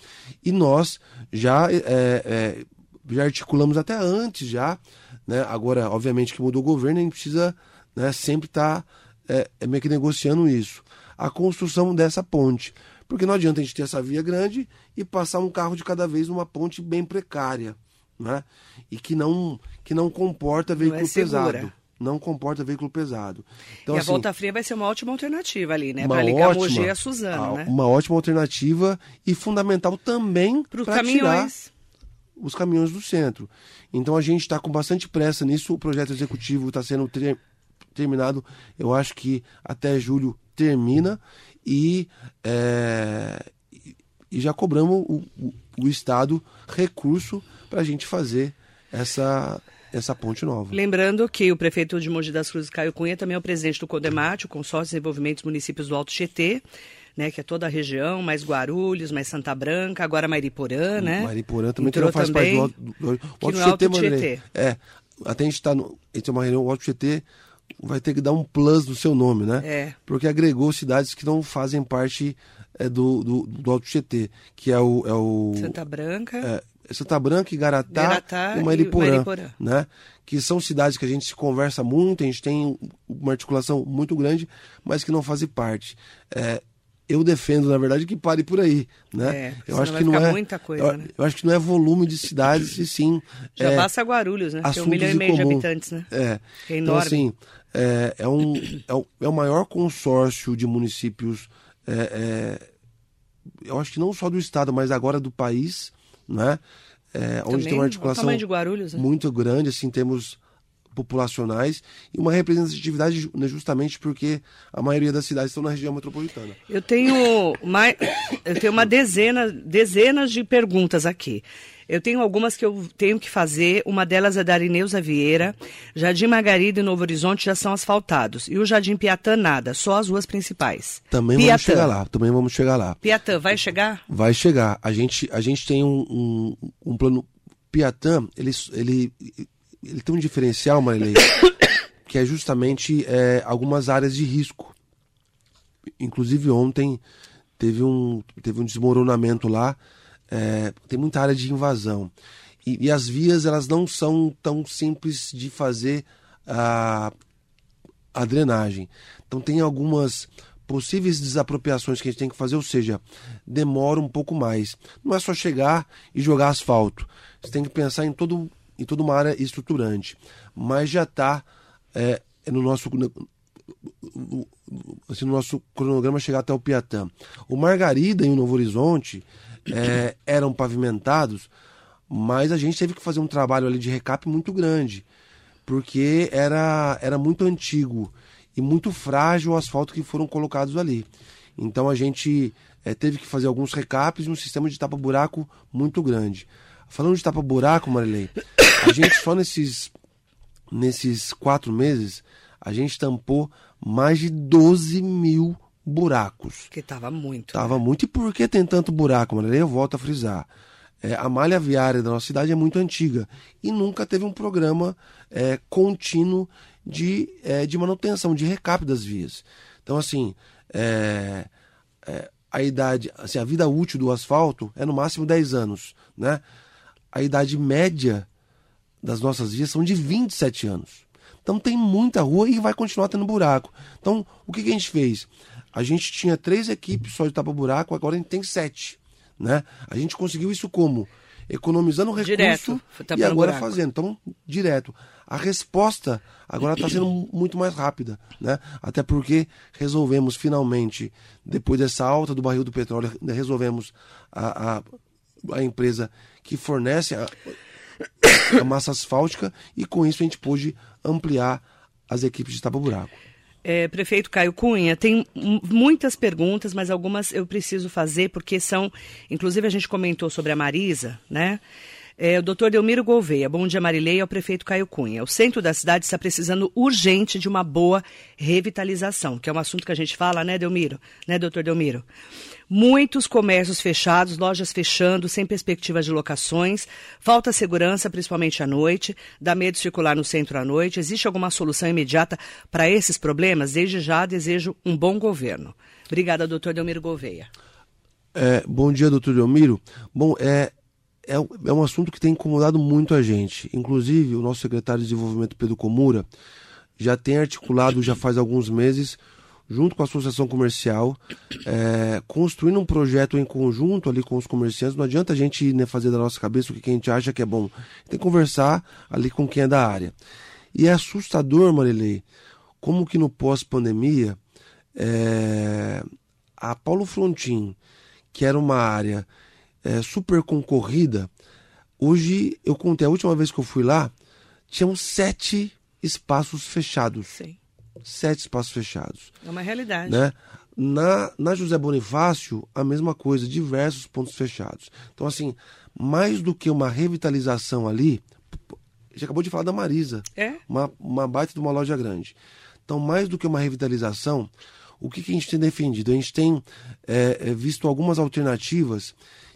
e nós já, é, é, já articulamos até antes já né? Agora, obviamente que mudou o governo, a gente precisa né, sempre estar tá, é, é, meio que negociando isso. A construção dessa ponte. Porque não adianta a gente ter essa via grande e passar um carro de cada vez numa ponte bem precária. Né? E que não, que não comporta veículo não é pesado não comporta veículo pesado. Então, e a assim, volta fria vai ser uma ótima alternativa ali, né? Para ligar ótima, Mogi a Suzano, né? Uma ótima alternativa e fundamental também para tirar os caminhões do centro. Então a gente está com bastante pressa nisso. O projeto executivo está sendo ter, terminado. Eu acho que até julho termina e, é, e já cobramos o, o, o Estado recurso para a gente fazer essa, essa ponte nova. Lembrando que o prefeito de Mogi das Cruzes, Caio Cunha, também é o presidente do CODEMAT, o Consórcio de Desenvolvimento dos Municípios do Alto Tietê né, que é toda a região, mais Guarulhos, mais Santa Branca, agora Mariporã, né? Mariporã também Entrou que não faz também, parte do, do, do Alto, Alto Tietê, É, até a gente está no, a gente uma reunião, o Alto Tietê vai ter que dar um plus no seu nome, né? É. Porque agregou cidades que não fazem parte é, do, do, do Alto Tietê, que é o... É o Santa Branca... É, Santa Branca, Igaratá, Garatá e Mariporã, e Mariporã, né? Que são cidades que a gente se conversa muito, a gente tem uma articulação muito grande, mas que não fazem parte. É, eu defendo, na verdade, que pare por aí, né? É, eu acho que não é muita coisa, eu, né? eu, acho que não é volume de cidades, e sim. Já é, basta Guarulhos, né? Tem um milhão e meio de habitantes, né? É. é então, assim, é, é, um, é, o, é o maior consórcio de municípios, é, é, eu acho que não só do estado, mas agora do país, né? É, onde tem uma articulação Guarulhos, né? muito grande, assim, temos populacionais e uma representatividade né, justamente porque a maioria das cidades estão na região metropolitana. Eu tenho [COUGHS] mais, eu tenho uma dezena, dezenas de perguntas aqui. Eu tenho algumas que eu tenho que fazer. Uma delas é da Arineuza Vieira. Jardim Margarida e Novo Horizonte já são asfaltados. E o Jardim Piatã, nada. Só as ruas principais. Também Piatã. vamos chegar lá. Também vamos chegar lá. Piatã, vai chegar? Vai chegar. A gente, a gente tem um, um, um plano... Piatã, ele, ele ele tem um diferencial, Marilei, [COUGHS] que é justamente é, algumas áreas de risco. Inclusive ontem teve um, teve um desmoronamento lá, é, tem muita área de invasão. E, e, as vias elas não são tão simples de fazer a, a drenagem. Então tem algumas possíveis desapropriações que a gente tem que fazer, ou seja, demora um pouco mais. Não é só chegar e jogar asfalto. Você tem que pensar em todo em toda uma área estruturante, mas já está é, no nosso assim, no nosso cronograma chegar até o Piatã. O Margarida e o Novo Horizonte é, eram pavimentados, mas a gente teve que fazer um trabalho ali de recap muito grande, porque era, era muito antigo e muito frágil o asfalto que foram colocados ali. Então a gente é, teve que fazer alguns recaps e um sistema de tapa-buraco muito grande. Falando de tapa-buraco, Marilei, a gente só nesses, nesses quatro meses, a gente tampou mais de 12 mil buracos. Que tava muito. Tava né? muito. E por que tem tanto buraco, Marilei? Eu volto a frisar. É, a malha viária da nossa cidade é muito antiga e nunca teve um programa é, contínuo de, é, de manutenção, de recap das vias. Então, assim, é, é, a idade, assim, a vida útil do asfalto é no máximo 10 anos, né? A idade média das nossas vias são de 27 anos. Então tem muita rua e vai continuar tendo buraco. Então, o que, que a gente fez? A gente tinha três equipes só de tapa-buraco, agora a gente tem sete. Né? A gente conseguiu isso como? Economizando recurso direto, e agora buraco. fazendo. Então, direto. A resposta agora está sendo muito mais rápida, né? Até porque resolvemos finalmente, depois dessa alta do barril do petróleo, resolvemos a, a, a empresa que fornece a, a massa asfáltica e com isso a gente pôde ampliar as equipes de tapa-buraco. É, prefeito Caio Cunha, tem muitas perguntas, mas algumas eu preciso fazer porque são, inclusive a gente comentou sobre a Marisa, né? É, o doutor Delmiro Gouveia, bom dia Marileia, ao prefeito Caio Cunha. O centro da cidade está precisando urgente de uma boa revitalização, que é um assunto que a gente fala, né, Delmiro? Né, doutor Delmiro? Muitos comércios fechados, lojas fechando, sem perspectivas de locações, falta segurança, principalmente à noite, dá medo circular no centro à noite. Existe alguma solução imediata para esses problemas? Desde já desejo um bom governo. Obrigada, doutor Delmiro Gouveia. É, bom dia, doutor Delmiro. Bom, é, é, é um assunto que tem incomodado muito a gente. Inclusive, o nosso secretário de Desenvolvimento, Pedro Comura, já tem articulado já faz alguns meses junto com a associação comercial, é, construindo um projeto em conjunto ali com os comerciantes. Não adianta a gente né, fazer da nossa cabeça o que a gente acha que é bom. Tem que conversar ali com quem é da área. E é assustador, Marilei, como que no pós-pandemia, é, a Paulo Frontin, que era uma área é, super concorrida, hoje eu contei, a última vez que eu fui lá, tinham sete espaços fechados. Sim sete espaços fechados. É uma realidade. Né? Na, na José Bonifácio, a mesma coisa, diversos pontos fechados. Então, assim, mais do que uma revitalização ali, gente acabou de falar da Marisa. É? Uma, uma baita de uma loja grande. Então, mais do que uma revitalização, o que, que a gente tem defendido? A gente tem é, é visto algumas alternativas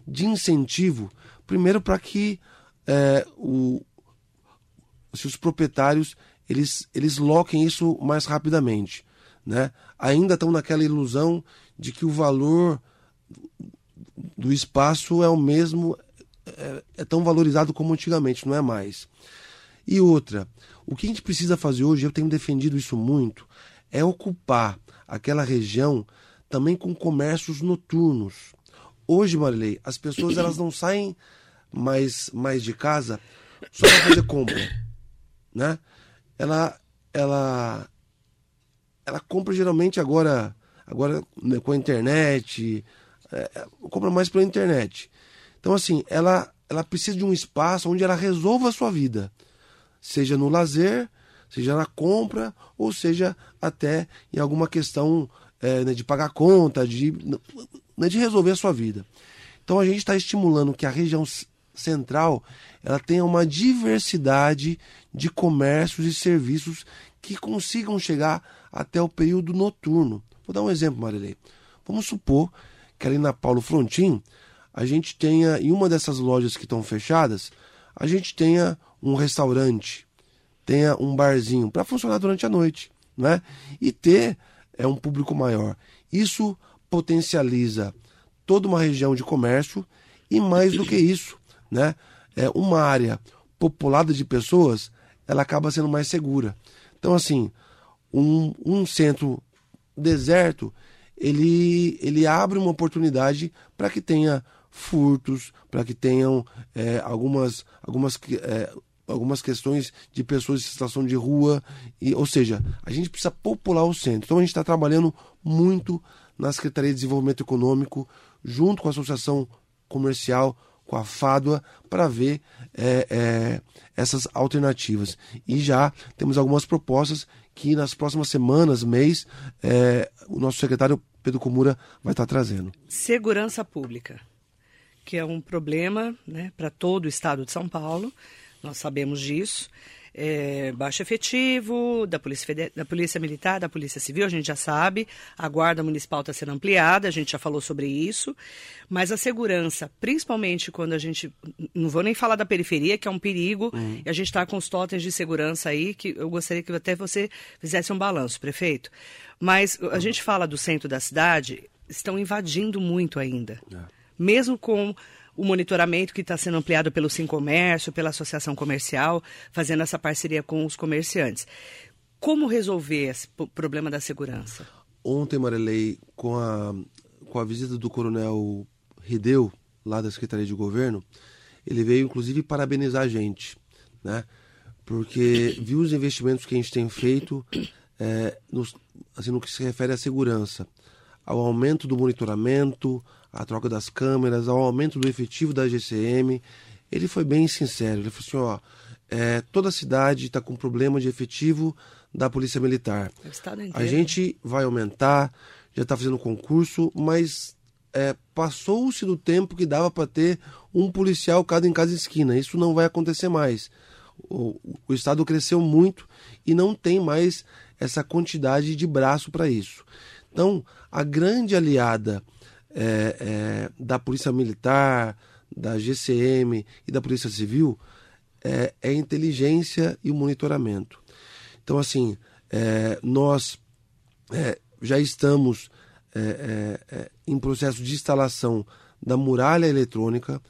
de incentivo, primeiro para que é, o, se os proprietários eles, eles loquem isso mais rapidamente. Né? Ainda estão naquela ilusão de que o valor do espaço é o mesmo, é, é, tão valorizado como antigamente, não é mais. E outra, o que a gente precisa fazer hoje, eu tenho defendido isso muito, é ocupar aquela região também com comércios noturnos. Hoje, Marilei, as pessoas elas não saem mais, mais de casa só para fazer compra, né? ela ela ela compra geralmente agora agora né, com a internet é, é, compra mais pela internet então assim ela ela precisa de um espaço onde ela resolva a sua vida seja no lazer seja na compra ou seja até em alguma questão é, né, de pagar conta de né, de resolver a sua vida então a gente está estimulando que a região central ela tenha uma diversidade de comércios e serviços que consigam chegar até o período noturno. Vou dar um exemplo, Marilei. Vamos supor que ali na Paulo Frontin, a gente tenha, em uma dessas lojas que estão fechadas, a gente tenha um restaurante, tenha um barzinho para funcionar durante a noite, né? E ter é um público maior. Isso potencializa toda uma região de comércio e mais do que isso, né? É uma área populada de pessoas, ela acaba sendo mais segura. Então, assim, um, um centro deserto, ele, ele abre uma oportunidade para que tenha furtos, para que tenham é, algumas, algumas, é, algumas questões de pessoas em situação de rua. E, ou seja, a gente precisa popular o centro. Então, a gente está trabalhando muito na Secretaria de Desenvolvimento Econômico, junto com a Associação Comercial com a Fádua para ver é, é, essas alternativas. E já temos algumas propostas que nas próximas semanas, mês, é, o nosso secretário Pedro Comura vai estar trazendo. Segurança pública, que é um problema né, para todo o estado de São Paulo, nós sabemos disso é, baixo efetivo da Polícia, da Polícia Militar, da Polícia Civil, a gente já sabe. A Guarda Municipal está sendo ampliada, a gente já falou sobre isso. Mas a segurança, principalmente quando a gente. Não vou nem falar da periferia, que é um perigo, uhum. e a gente está com os totens de segurança aí, que eu gostaria que até você fizesse um balanço, prefeito. Mas a gente fala do centro da cidade, estão invadindo muito ainda. É. Mesmo com o monitoramento que está sendo ampliado pelo Sim Comércio, pela Associação Comercial, fazendo essa parceria com os comerciantes. Como resolver esse problema da segurança? Ontem, Marilei, com a, com a visita do Coronel Rideu, lá da Secretaria de Governo, ele veio inclusive parabenizar a gente, né? Porque viu os investimentos que a gente tem feito é, nos, assim, no que se refere à segurança, ao aumento do monitoramento, a troca das câmeras, ao aumento do efetivo da GCM. Ele foi bem sincero. Ele falou assim: ó, é, toda a cidade está com problema de efetivo da Polícia Militar. A gente vai aumentar, já está fazendo concurso, mas é, passou-se do tempo que dava para ter um policial cada em cada esquina. Isso não vai acontecer mais. O, o Estado cresceu muito e não tem mais essa quantidade de braço para isso. Então, a grande aliada é, é, da Polícia Militar, da GCM e da Polícia Civil é, é inteligência e o monitoramento. Então, assim, é, nós é, já estamos é, em processo de instalação da muralha eletrônica.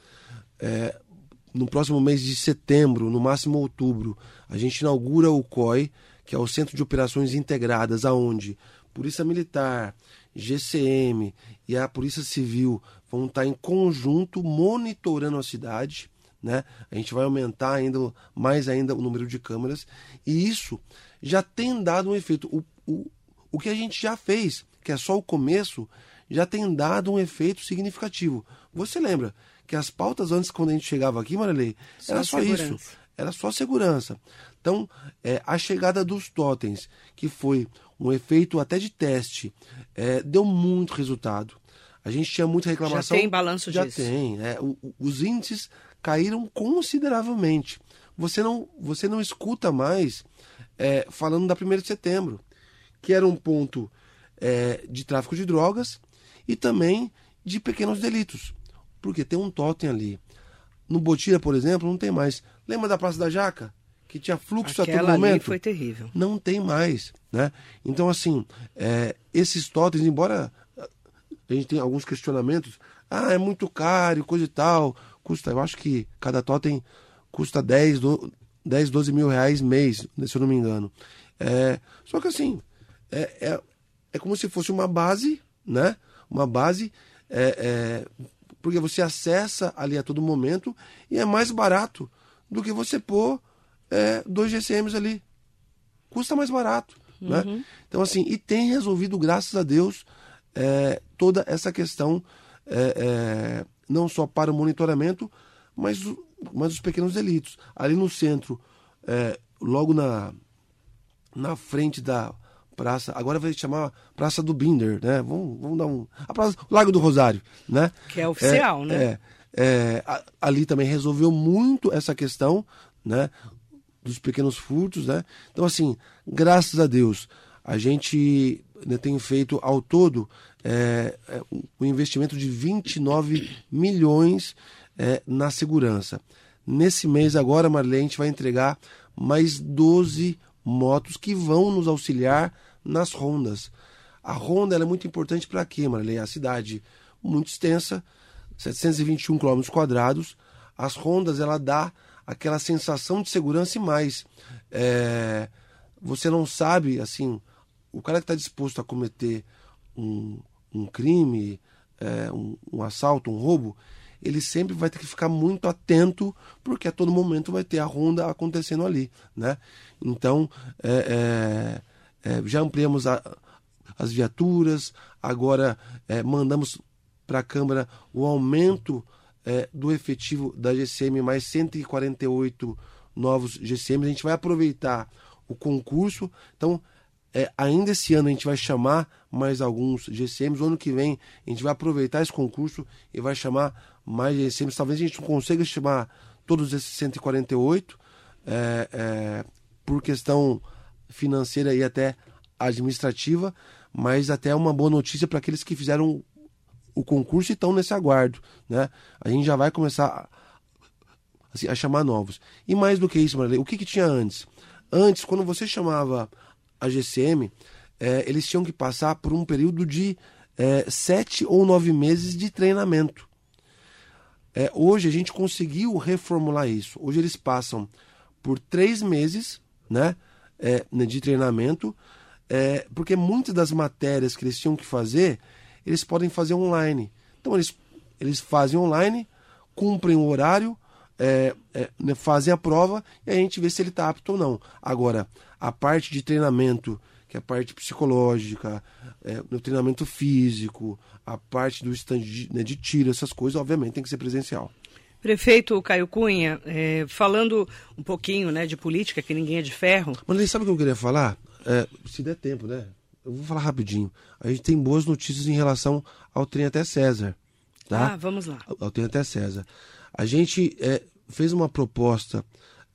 no próximo mês de setembro, no máximo outubro, a gente inaugura o COI, que é o Centro de Operações Integradas, aonde Polícia Militar, GCM e a Polícia Civil vão estar em conjunto monitorando a cidade. Né? A gente vai aumentar ainda mais ainda o número de câmeras e isso já tem dado um efeito. O, o, o que a gente já fez, que é só o começo, já tem dado um efeito significativo. Você lembra que as pautas antes, quando a gente chegava aqui, Marilei, era só segurança. isso. Era só segurança. Então, é, a chegada dos totens, que foi um efeito até de teste, é, deu muito resultado. A gente tinha muita reclamação. Já tem balanço já disso? Já tem. É, o, os índices caíram consideravelmente. Você não, você não escuta mais é, falando da 1 de setembro, que era um ponto é, de tráfico de drogas e também de pequenos delitos. Porque tem um totem ali. No Botira, por exemplo, não tem mais. Lembra da Praça da Jaca? Que tinha fluxo Aquela a todo momento. Ali foi terrível. Não tem mais, né? Então assim, é, esses totens, embora a gente tenha alguns questionamentos, ah, é muito caro, coisa e tal, custa, eu acho que cada totem custa 10, do, 10 12 mil reais mês, se eu não me engano. É, só que assim, é, é, é como se fosse uma base, né? Uma base, é, é, porque você acessa ali a todo momento e é mais barato do que você pôr é, dois GCMs ali. Custa mais barato. Né? Uhum. Né? Então, assim, e tem resolvido, graças a Deus, é, toda essa questão, é, é, não só para o monitoramento, mas, mas os pequenos delitos. Ali no centro, é, logo na, na frente da praça, agora vai chamar Praça do Binder, né? Vamos, vamos dar um. A praça, Lago do Rosário, né? Que é oficial, né? É, é, ali também resolveu muito essa questão, né? Dos pequenos furtos, né? Então, assim, graças a Deus, a gente né, tem feito ao todo é, é, um investimento de 29 milhões é, na segurança. Nesse mês agora, Marlene, a gente vai entregar mais 12 motos que vão nos auxiliar nas rondas. A ronda é muito importante para quê, Marlene? A cidade muito extensa, 721 km quadrados. As rondas, ela dá aquela sensação de segurança e mais. É, você não sabe, assim, o cara que está disposto a cometer um, um crime, é, um, um, assalto, um roubo, ele sempre vai ter que ficar muito atento, porque a todo momento vai ter a ronda acontecendo ali, né? Então, é, é, é já ampliamos a, as viaturas, agora é, mandamos para a Câmara o aumento é, do efetivo da GCM, mais 148 novos GCMs. A gente vai aproveitar o concurso. Então, é, ainda esse ano a gente vai chamar mais alguns GCMs. O ano que vem a gente vai aproveitar esse concurso e vai chamar mais GCMs. Talvez a gente não consiga chamar todos esses 148 é, é, por questão financeira e até administrativa, mas até uma boa notícia para aqueles que fizeram o concurso e estão nesse aguardo. Né? A gente já vai começar a, assim, a chamar novos. E mais do que isso, o que, que tinha antes? Antes, quando você chamava a GCM, é, eles tinham que passar por um período de é, sete ou nove meses de treinamento. É, hoje a gente conseguiu reformular isso. Hoje eles passam por três meses né, é, de treinamento, é, porque muitas das matérias que eles tinham que fazer, eles podem fazer online. Então eles, eles fazem online, cumprem o horário, é, é, né, fazem a prova e a gente vê se ele está apto ou não. Agora, a parte de treinamento, que é a parte psicológica, é, no treinamento físico, a parte do stand de, né, de tiro, essas coisas, obviamente tem que ser presencial. Prefeito Caio Cunha, é, falando um pouquinho né, de política, que ninguém é de ferro. Mas sabe o que eu queria falar? É, se der tempo, né? Eu vou falar rapidinho. A gente tem boas notícias em relação ao trem até César. Tá? Ah, vamos lá. Ao, trem até César. A gente é, fez uma proposta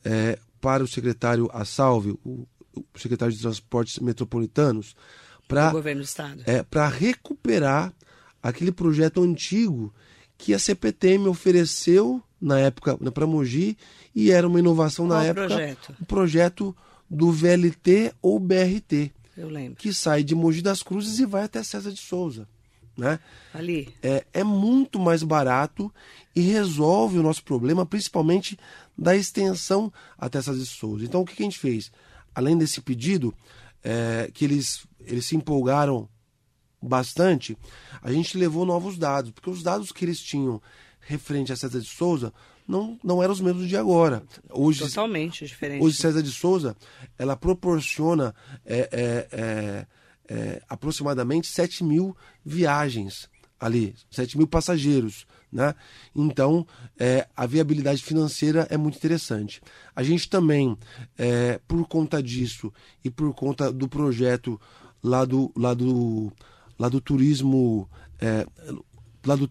é, para o secretário Assalve, o, o secretário de Transportes Metropolitanos, para governo do estado. É, para recuperar aquele projeto antigo que a CPTM ofereceu na época né, para Mogi e era uma inovação Qual na época. projeto? O projeto do VLT ou BRT. Eu lembro. Que sai de Mogi das Cruzes e vai até César de Souza. Né? Ali. É, é muito mais barato e resolve o nosso problema, principalmente da extensão até César de Souza. Então, o que, que a gente fez? Além desse pedido, é, que eles, eles se empolgaram bastante, a gente levou novos dados, porque os dados que eles tinham referente a César de Souza não, não eram os mesmos de agora. Hoje, Totalmente diferente. Hoje, César de Souza, ela proporciona é, é, é, é aproximadamente 7 mil viagens ali, 7 mil passageiros. Né? Então, é, a viabilidade financeira é muito interessante. A gente também, é, por conta disso e por conta do projeto lá do, lá do, lá do turismo, é, lá do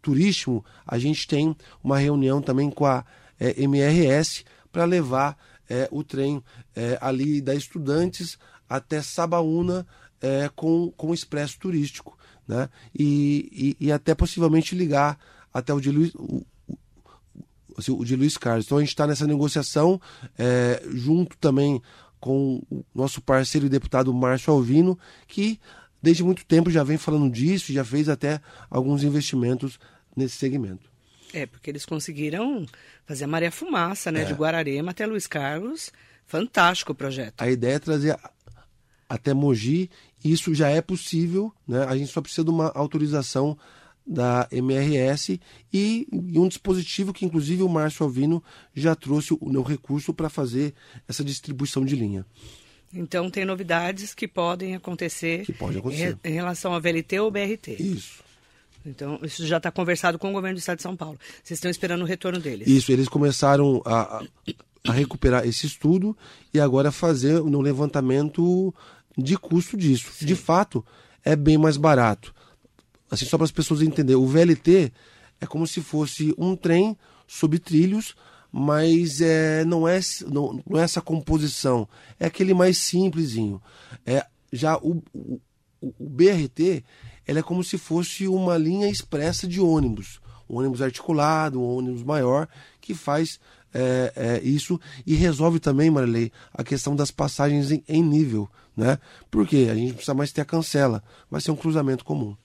turístico, a gente tem uma reunião também com a é, MRS para levar é, o trem é, ali da Estudantes até Sabaúna é, com, com o expresso turístico. Né? E, e, e, até possivelmente ligar até o de Luiz, o, o, assim, o de Luiz Carlos. Então a gente está nessa negociação é, junto também com o nosso parceiro e deputado Márcio Alvino, que desde muito tempo já vem falando disso, já fez até alguns investimentos nesse segmento. É, porque eles conseguiram fazer a Maria Fumaça, né? É. De Guararema até Luiz Carlos. Fantástico o projeto. A ideia é trazer até Mogi, e isso já é possível, né? A gente só precisa de uma autorização da MRS e, e um dispositivo que inclusive o Márcio Alvino já trouxe o, o recurso para fazer essa distribuição de linha. Então tem novidades que podem acontecer, que pode acontecer. Em, em relação ao VLT ou BRT. Isso. Então, isso já está conversado com o governo do estado de São Paulo. Vocês estão esperando o retorno deles. Isso, eles começaram a, a recuperar esse estudo e agora fazer um levantamento de custo disso. Sim. De fato, é bem mais barato. Assim, só para as pessoas entenderem, o VLT é como se fosse um trem sob trilhos, mas é, não, é, não, não é essa composição. É aquele mais simplesinho. É, já o, o, o BRT ela é como se fosse uma linha expressa de ônibus. Um ônibus articulado, um ônibus maior, que faz é, é, isso e resolve também, Marilei, a questão das passagens em, em nível. Né? Porque a gente precisa mais ter a cancela. Vai ser um cruzamento comum.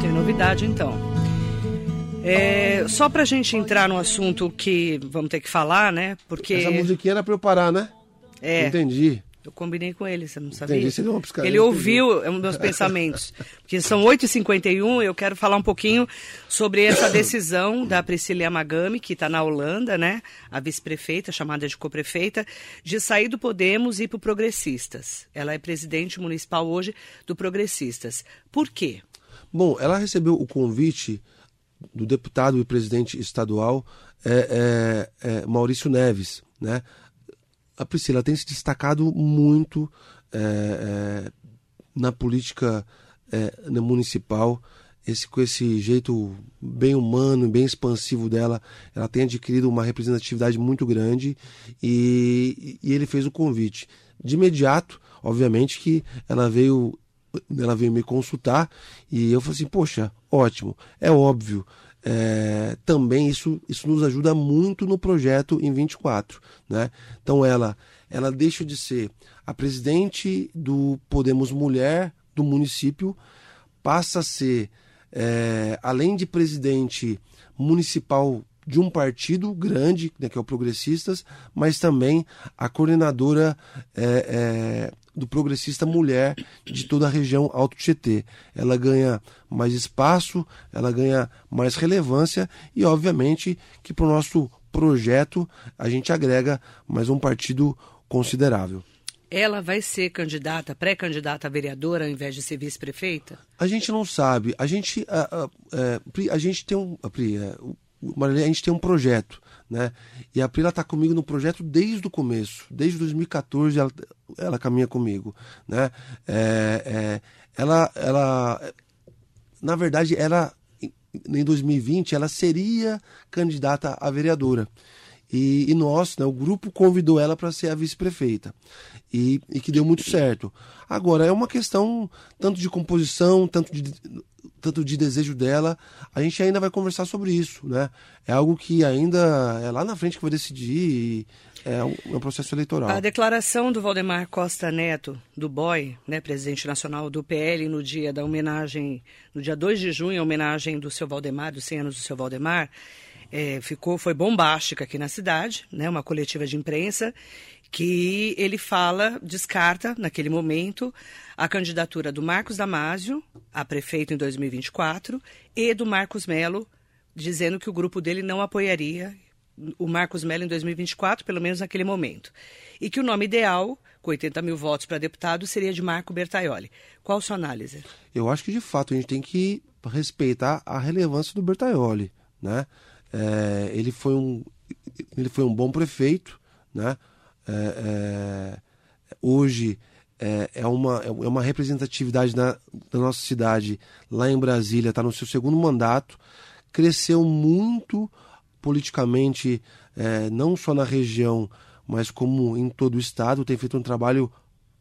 Tem novidade então. É, só pra gente entrar no assunto que vamos ter que falar, né? Porque. Essa musiquinha era pra eu parar, né? É. Entendi. Eu combinei com ele, você não sabia? Entendi, você deu uma piscada, ele ouviu um meus pensamentos. Porque são 8h51, eu quero falar um pouquinho sobre essa [COUGHS] decisão da Priscila Yamagami, que está na Holanda, né? A vice-prefeita, chamada de co-prefeita, de sair do Podemos e ir para o Progressistas. Ela é presidente municipal hoje do Progressistas. Por quê? Bom, ela recebeu o convite do deputado e presidente estadual é, é, é, Maurício Neves, né? A Priscila tem se destacado muito é, é, na política é, municipal, esse, com esse jeito bem humano, bem expansivo dela, ela tem adquirido uma representatividade muito grande e, e ele fez o convite. De imediato, obviamente que ela veio ela veio me consultar e eu falei assim, poxa, ótimo, é óbvio. É, também isso, isso nos ajuda muito no projeto em 24. Né? Então ela, ela deixa de ser a presidente do Podemos Mulher do município, passa a ser, é, além de presidente municipal de um partido grande, né, que é o Progressistas, mas também a coordenadora é, é, do Progressista Mulher de toda a região Alto Tietê. Ela ganha mais espaço, ela ganha mais relevância e, obviamente, que para o nosso projeto a gente agrega mais um partido considerável. Ela vai ser candidata, pré-candidata a vereadora ao invés de ser vice-prefeita? A gente não sabe. A gente, a, a, a, a gente tem um. A, a gente tem um projeto, né? E a Pri está comigo no projeto desde o começo, desde 2014 ela, ela caminha comigo, né? É, é, ela, ela, na verdade, ela em 2020 ela seria candidata a vereadora. E, e nós, né, o grupo convidou ela para ser a vice-prefeita. E, e, que deu muito certo. Agora, é uma questão tanto de composição, tanto de, tanto de desejo dela. A gente ainda vai conversar sobre isso, né? É algo que ainda é lá na frente que vai decidir. é um, é um processo eleitoral. A declaração do Valdemar Costa Neto, do BOI, né, presidente nacional do PL, no dia da homenagem, no dia 2 de junho, a homenagem do seu Valdemar, dos 100 anos do seu Valdemar, é, ficou, foi bombástica aqui na cidade, né, uma coletiva de imprensa, que ele fala, descarta, naquele momento, a candidatura do Marcos Damasio a prefeito em 2024 e do Marcos Melo, dizendo que o grupo dele não apoiaria o Marcos Melo em 2024, pelo menos naquele momento. E que o nome ideal, com 80 mil votos para deputado, seria de Marco Bertaioli. Qual a sua análise? Eu acho que, de fato, a gente tem que respeitar a relevância do Bertaioli. Né? É, ele, foi um, ele foi um bom prefeito, né? É, é, hoje é, é, uma, é uma representatividade da, da nossa cidade lá em Brasília, está no seu segundo mandato, cresceu muito politicamente, não só na região, mas como em todo o estado, tem feito um trabalho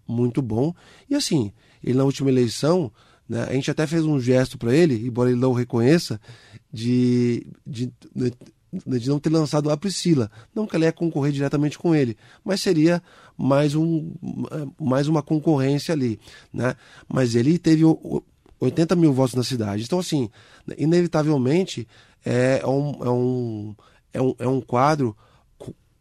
muito bom. E assim, ele na última eleição, né, a gente até fez um gesto para ele, embora ele não o reconheça, de, de, de não ter lançado a Priscila. Não que ela ia concorrer diretamente com ele, mas seria mais, um, mais uma concorrência ali. Né? Mas ele teve 80 mil votos na cidade. Então, assim, inevitavelmente é um, é um, é um, é um quadro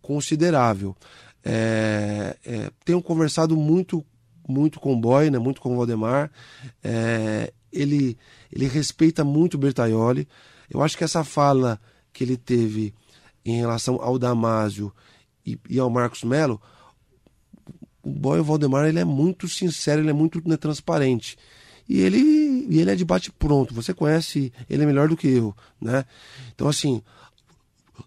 considerável. É, é, tenho conversado muito muito com o Boy, né, muito com o Valdemar. É, ele, ele respeita muito o Bertaioli. Eu acho que essa fala que ele teve em relação ao Damásio e, e ao Marcos Melo, o Boy Valdemar ele é muito sincero, ele é muito né, transparente. E ele, e ele é de bate pronto. Você conhece ele é melhor do que eu, né? Então assim,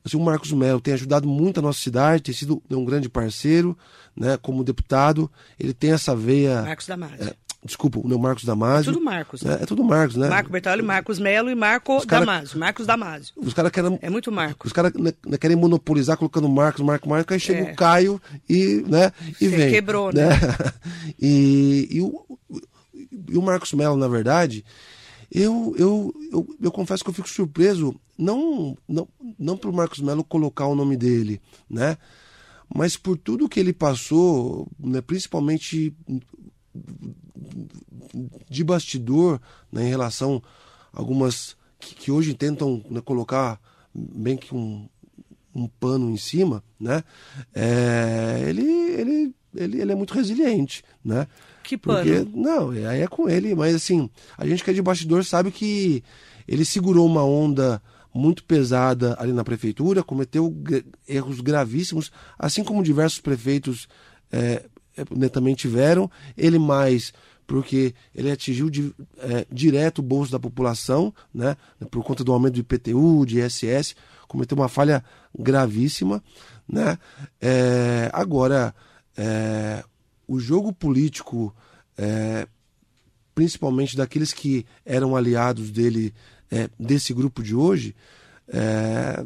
assim, o Marcos Melo tem ajudado muito a nossa cidade, tem sido um grande parceiro, né? Como deputado, ele tem essa veia. Marcos Damásio. É, Desculpa, o Marcos Damasio. É tudo Marcos. Né? É, tudo Marcos, né? Marco Bertoli, Marcos Melo e Marco cara, Damasio. Marcos Damasio. Os caras querem. É muito Marcos. Os caras né, querem monopolizar colocando Marcos, Marco, Marco, aí chega é. o Caio e, né, e Você vem. quebrou, né? né? [LAUGHS] e, e, o, e o Marcos Melo, na verdade, eu, eu, eu, eu, confesso que eu fico surpreso, não, não, não pelo Marcos Melo colocar o nome dele, né? Mas por tudo que ele passou, né, principalmente de bastidor né, em relação a algumas que, que hoje tentam né, colocar bem que um, um pano em cima, né? É, ele, ele, ele, ele é muito resiliente, né? Que pano? Porque, não, aí é com ele, mas assim, a gente que é de bastidor sabe que ele segurou uma onda muito pesada ali na prefeitura, cometeu erros gravíssimos, assim como diversos prefeitos é, também tiveram. Ele mais porque ele atingiu de, é, direto o bolso da população, né, por conta do aumento do IPTU, de ISS, cometeu uma falha gravíssima. Né? É, agora, é, o jogo político, é, principalmente daqueles que eram aliados dele, é, desse grupo de hoje, é,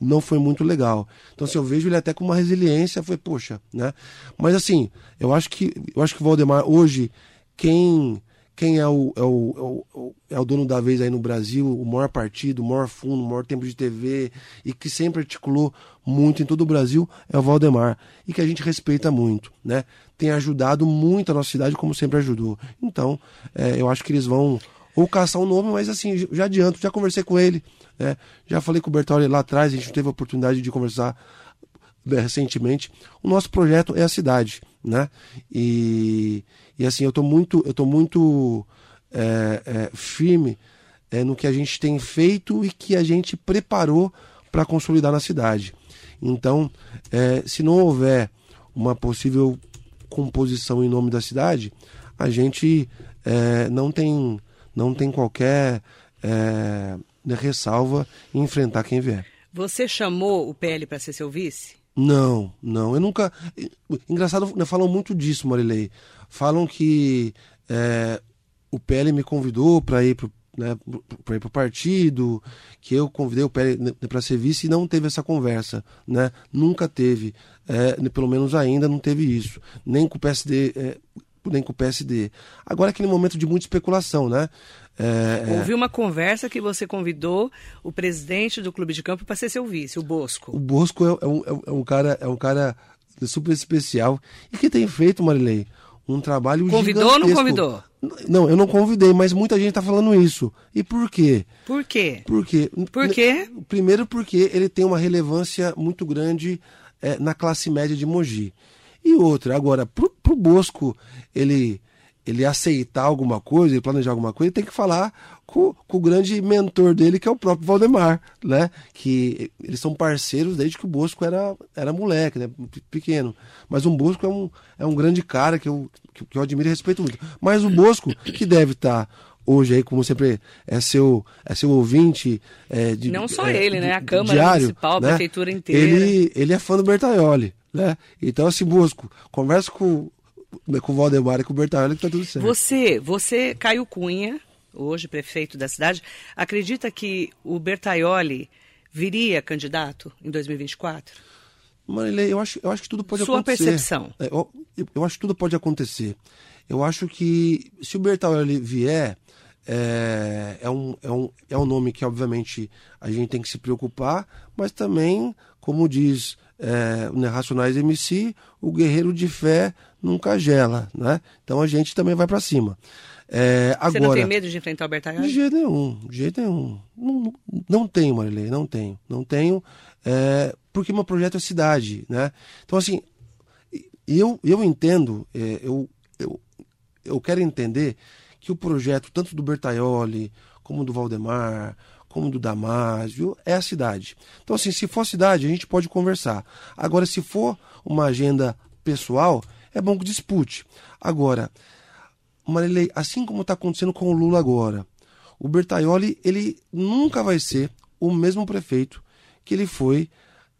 não foi muito legal. Então, assim, eu vejo ele até com uma resiliência, foi, poxa, né? Mas assim, eu acho que eu acho que o Valdemar hoje, quem quem é o, é o, é o, é o dono da vez aí no Brasil, o maior partido, o maior fundo, o maior tempo de TV e que sempre articulou muito em todo o Brasil é o Valdemar e que a gente respeita muito, né? Tem ajudado muito a nossa cidade como sempre ajudou. Então, é, eu acho que eles vão ou caçar um nome, mas assim, já adianto, já conversei com ele, né? Já falei com o Bertoli lá atrás, a gente teve a oportunidade de conversar né, recentemente. O nosso projeto é a cidade, né? E, e assim, eu estou muito, eu tô muito é, é, firme é, no que a gente tem feito e que a gente preparou para consolidar na cidade. Então, é, se não houver uma possível composição em nome da cidade, a gente é, não tem não tem qualquer é, ressalva em enfrentar quem vier. Você chamou o PL para ser seu vice? Não, não. Eu nunca. Engraçado, né, falam muito disso, Marilei. Falam que é, o PL me convidou para ir para né, para ir para o partido, que eu convidei o PL né, para ser vice e não teve essa conversa, né? Nunca teve, é, pelo menos ainda não teve isso, nem com o PSD, é, nem com o PSD. Agora é aquele momento de muita especulação, né? É, é, Houve uma conversa que você convidou o presidente do clube de campo para ser seu vice, o Bosco. O Bosco é, é, um, é um cara, é um cara super especial e que tem feito, Marilei, um trabalho Convidou ou não convidou? Não, eu não convidei, mas muita gente está falando isso. E por quê? Por quê? Porque, por quê? Primeiro porque ele tem uma relevância muito grande é, na classe média de Mogi. E outra, agora, pro, pro Bosco ele ele aceitar alguma coisa, ele planejar alguma coisa, ele tem que falar com, com, o grande mentor dele, que é o próprio Valdemar, né? Que eles são parceiros desde que o Bosco era, era moleque, né? Pequeno. Mas o Bosco é um, é um grande cara que eu, que, que eu admiro e respeito muito. Mas o Bosco, que deve estar. Tá hoje aí, como sempre é seu, é seu ouvinte. É, de, Não só é, ele, né? A Câmara diário, Municipal, a né? Prefeitura inteira. Ele, ele é fã do Bertaioli, né? Então, assim, Bosco, conversa com, com o Valdemar e com o Bertaioli que tá tudo certo. Você, você, Caio Cunha, hoje prefeito da cidade, acredita que o Bertaioli viria candidato em 2024? Marilei, eu acho, eu acho que tudo pode Sua acontecer. Sua percepção. É, eu, eu, acho que tudo pode acontecer. Eu acho que se o Bertaioli vier, é, é, um, é, um, é um nome que, obviamente, a gente tem que se preocupar, mas também, como diz é, o Racionais MC, o guerreiro de fé nunca gela, né? Então a gente também vai para cima. É, agora, Você não tem medo de enfrentar o Bertaioli? De jeito nenhum, de jeito nenhum. Não, não tenho, Marilei, não tenho. Não tenho, é, porque meu projeto é cidade, né? Então, assim, eu, eu entendo, é, eu, eu, eu quero entender que o projeto, tanto do Bertaioli, como do Valdemar, como do Damásio, é a cidade. Então, assim, se for cidade, a gente pode conversar. Agora, se for uma agenda pessoal, é bom que dispute. Agora, Marilei, assim como está acontecendo com o Lula agora, o Bertaioli, ele nunca vai ser o mesmo prefeito que ele foi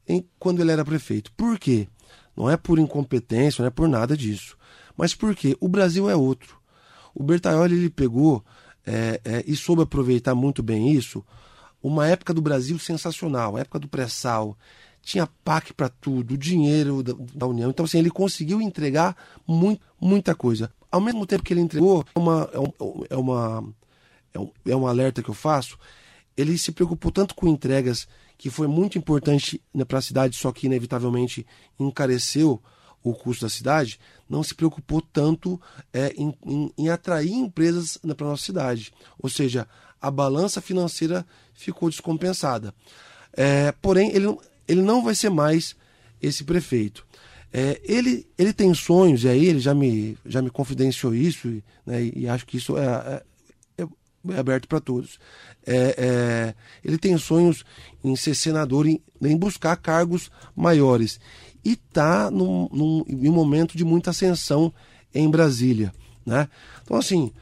em, quando ele era prefeito. Por quê? Não é por incompetência, não é por nada disso. Mas porque o Brasil é outro. O Bertaioli ele pegou é, é, e soube aproveitar muito bem isso. Uma época do Brasil sensacional, a época do pré-sal. Tinha PAC para tudo, dinheiro da, da, União. Então, assim, ele conseguiu entregar muito, muita coisa. Ao mesmo tempo que ele entregou, é uma, é, um, é, uma, é, um, é um alerta que eu faço, ele se preocupou tanto com entregas, que foi muito importante né, para a cidade, só que inevitavelmente encareceu o custo da cidade, não se preocupou tanto é, em, em, em atrair empresas para a nossa cidade. Ou seja, a balança financeira ficou descompensada. É, porém, ele, ele não vai ser mais esse prefeito. É, ele, ele tem sonhos, e aí ele já me, já me confidenciou isso, né, e, e acho que isso é, é, é aberto para todos. É, é, ele tem sonhos em ser senador, em, em buscar cargos maiores e está num, num, em um momento de muita ascensão em Brasília. Né? Então, assim,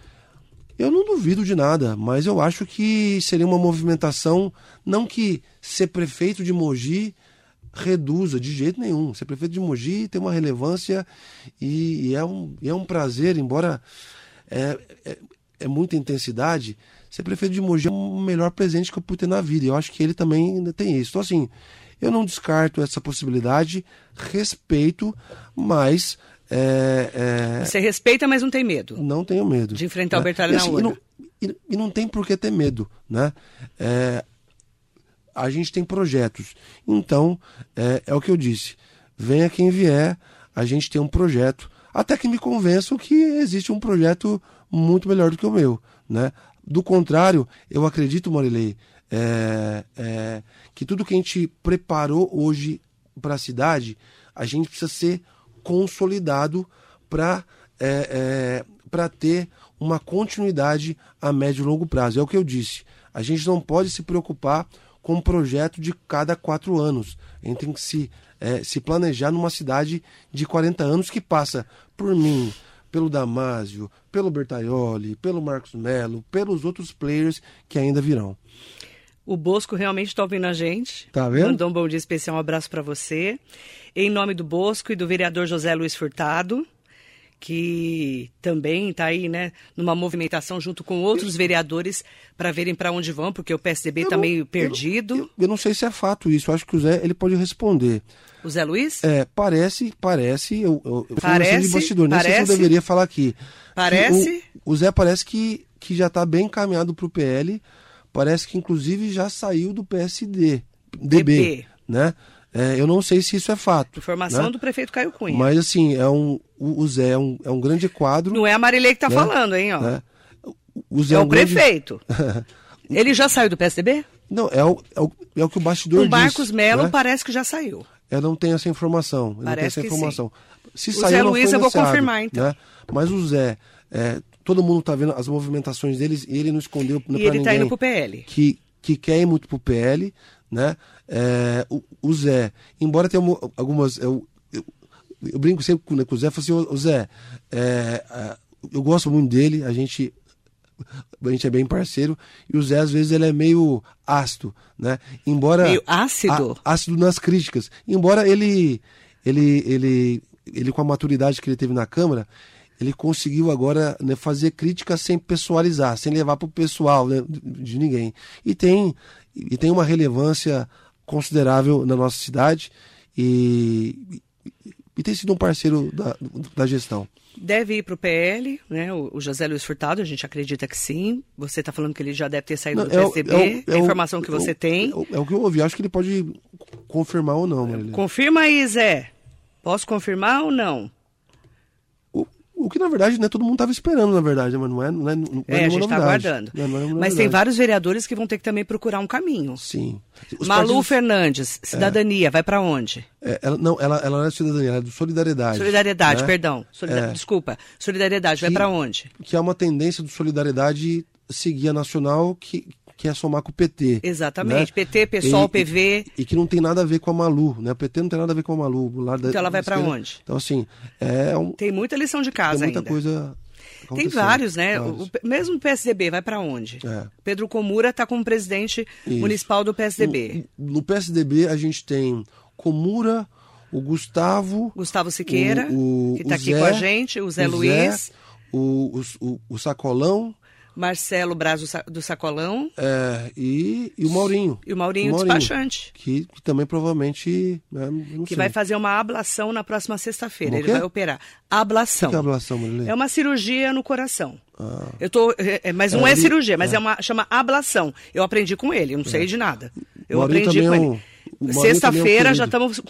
eu não duvido de nada, mas eu acho que seria uma movimentação, não que ser prefeito de Mogi reduza de jeito nenhum. Ser prefeito de Mogi tem uma relevância e, e é, um, é um prazer, embora é, é, é, muita intensidade, ser prefeito de Mogi é o melhor presente que eu pude ter na vida. Eu acho que ele também tem isso. Então, assim, eu não descarto essa possibilidade, respeito, mas. É, é... Você respeita, mas não tem medo? Não tenho medo. De enfrentar né? o Bertalho na assim, urna. E não, e, e não tem por que ter medo, né? É, a gente tem projetos. Então, é, é o que eu disse. Venha quem vier, a gente tem um projeto. Até que me convençam que existe um projeto muito melhor do que o meu. Né? Do contrário, eu acredito, Marilei, é, é, que tudo que a gente preparou hoje para a cidade, a gente precisa ser consolidado para é, é ter uma continuidade a médio e longo prazo. É o que eu disse. A gente não pode se preocupar com um projeto de cada quatro anos. A gente tem que se, é, se planejar numa cidade de 40 anos que passa por mim, pelo Damásio, pelo Bertaioli, pelo Marcos Melo, pelos outros players que ainda virão. O Bosco realmente está ouvindo a gente. Tá vendo? Mandou um bom dia especial, um abraço para você. Em nome do Bosco e do vereador José Luiz Furtado que também está aí, né, numa movimentação junto com outros vereadores para verem para onde vão, porque o PSDB está meio perdido. Eu, eu, eu, não sei se é fato isso, eu acho que o Zé ele pode responder. O Zé Luiz? É, parece, parece, eu, eu, eu parece, de bastidor, nem parece, sei se eu deveria falar aqui. Parece. O, o, Zé parece que, que já está bem encaminhado para o PL, parece que inclusive já saiu do PSD, DB, DB. né? É, eu não sei se isso é fato. Informação né? do prefeito Caio Cunha. Mas assim, é um, o, Zé é um, é um grande quadro. Não é a Marilei que está né? falando, hein? Ó. Né? O Zé é, é o um prefeito. [LAUGHS] Ele já saiu do PSDB? Não, é o, é o, é o que o bastidor diz. O Marcos Melo né? parece que já saiu. Eu não tenho essa informação. Parece não tenho essa informação. Se o saiu, Zé Luiz eu vou confirmar, então. Né? Mas o Zé, é, todo mundo está vendo as movimentações deles e ele não escondeu para ninguém. E ele está indo para o PL. Que, que quer ir muito para o PL, né? É, o, o, Zé, embora tenha algumas. Eu, eu, eu brinco sempre com, né, com o Zé, falo assim, o Zé, é, é, eu gosto muito dele, a gente a gente é bem parceiro e o Zé às vezes ele é meio ácido, né? Embora meio ácido, á, ácido nas críticas. Embora ele ele ele ele com a maturidade que ele teve na câmara, ele conseguiu agora né, fazer críticas sem pessoalizar, sem levar para o pessoal né, de ninguém. E tem e tem uma relevância considerável na nossa cidade e, e tem sido um parceiro da, da gestão. Deve ir para o PL, né? O, José Luiz Furtado, a gente acredita que sim. Você está falando que ele já deve ter saído Não, do é, PSDB, é, é, a informação que você tem. É, é, o que eu ouvi, acho que ele pode confirmar ou não. Marília. Confirma aí, Zé. Posso confirmar ou não? O que na verdade né, todo mundo estava esperando, na verdade, mas não é. Não é, não é, é a gente está aguardando. É, é mas tem vários vereadores que vão ter que também procurar um caminho. Sim. Os Malu partidos... Fernandes, cidadania, vai para onde? É, ela, não, ela, ela não é cidadania, ela é do Solidariedade. Solidariedade, né? perdão. Solidar... Desculpa. Solidariedade, que, vai para onde? Que é uma tendência do Solidariedade seguir a nacional que, que é somar com o PT. Exatamente. Né? PT, PSOL, e, PV. E, e, que não tem nada a ver com a Malu, né? O PT não tem nada a ver com a Malu. Lá da, então ela vai para onde? Então, assim, é um... Tem muita lição de casa tem muita ainda. coisa... Tem vários, né? Vários. O, mesmo o PSDB vai para onde? É. Pedro Comura está como presidente Isso. municipal do PSDB. No, no, PSDB a gente tem Comura, o Gustavo. Gustavo Siqueira, o, o, que está aqui com a gente, o Zé Luiz. Zé, o, o, o Sacolão. Marcelo Braz do Sacolão. É, e, e o Maurinho. E o Maurinho, o Maurinho despachante. Que, que, também provavelmente. Né, que sei. vai fazer uma ablação na próxima sexta-feira. Ele vai operar. Ablação. O que é ablação, Marilene? É uma cirurgia no coração. Ah. Eu tô, é, é mas não é, é cirurgia, mas é. é. uma chama ablação. Eu aprendi com ele, eu não sei é. de nada. Eu Maurinho aprendi com é ele. Sexta-feira já estamos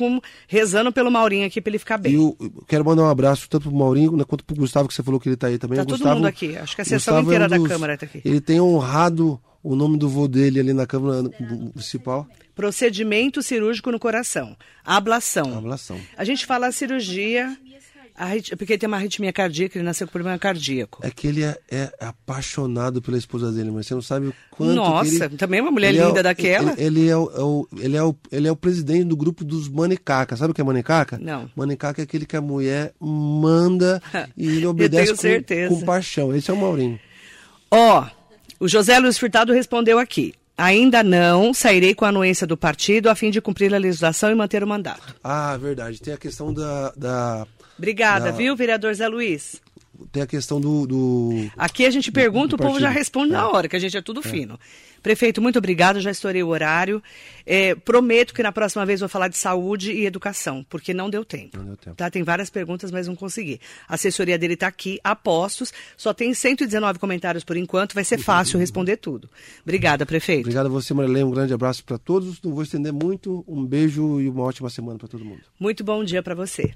rezando pelo Maurinho aqui para ele ficar bem. E eu quero mandar um abraço tanto pro Maurinho né, quanto pro Gustavo, que você falou que ele está aí também. Tá o todo Gustavo, mundo aqui. Acho que a sessão inteira é um dos, da Câmara está aqui. Ele tem honrado o nome do vô dele ali na Câmara Municipal. Procedimento cirúrgico no coração. Ablação. Ablação. A gente fala cirurgia Porque ele tem uma arritmia cardíaca, ele nasceu com problema cardíaco. É que ele é, é apaixonado pela esposa dele, mas você não sabe o quanto. Nossa, ele... também é uma mulher linda é o... daquela. Ele, ele, é o, é o, ele, é o, ele é o presidente do grupo dos Manicaca. Sabe o que é Manicaca? Não. Manicaca é aquele que a mulher manda e ele [LAUGHS] obedece com, com, paixão. Esse é o Maurinho. Ó, oh, o José Luiz Furtado respondeu aqui. Ainda não sairei com a anuência do partido a fim de cumprir a legislação e manter o mandato. Ah, verdade. Tem a questão da. da Obrigada, da- viu, vereador Zé Luiz? tem a questão do. do... Aqui a gente pergunta, do o povo já responde na É. hora, que a gente é tudo fino. Prefeito, muito obrigado, já estourei o horário. É, prometo que na próxima vez vou falar de saúde e educação, porque não deu tempo. Não deu tempo. Tá? Tem várias perguntas, mas não consegui. A assessoria dele está aqui, a postos, só tem 119 comentários por enquanto, vai ser fácil responder tudo. Obrigada, prefeito. Obrigado a você, Marilene. Um grande abraço para todos. Não vou estender muito. Um beijo e uma ótima semana para todo mundo. Muito bom dia para você.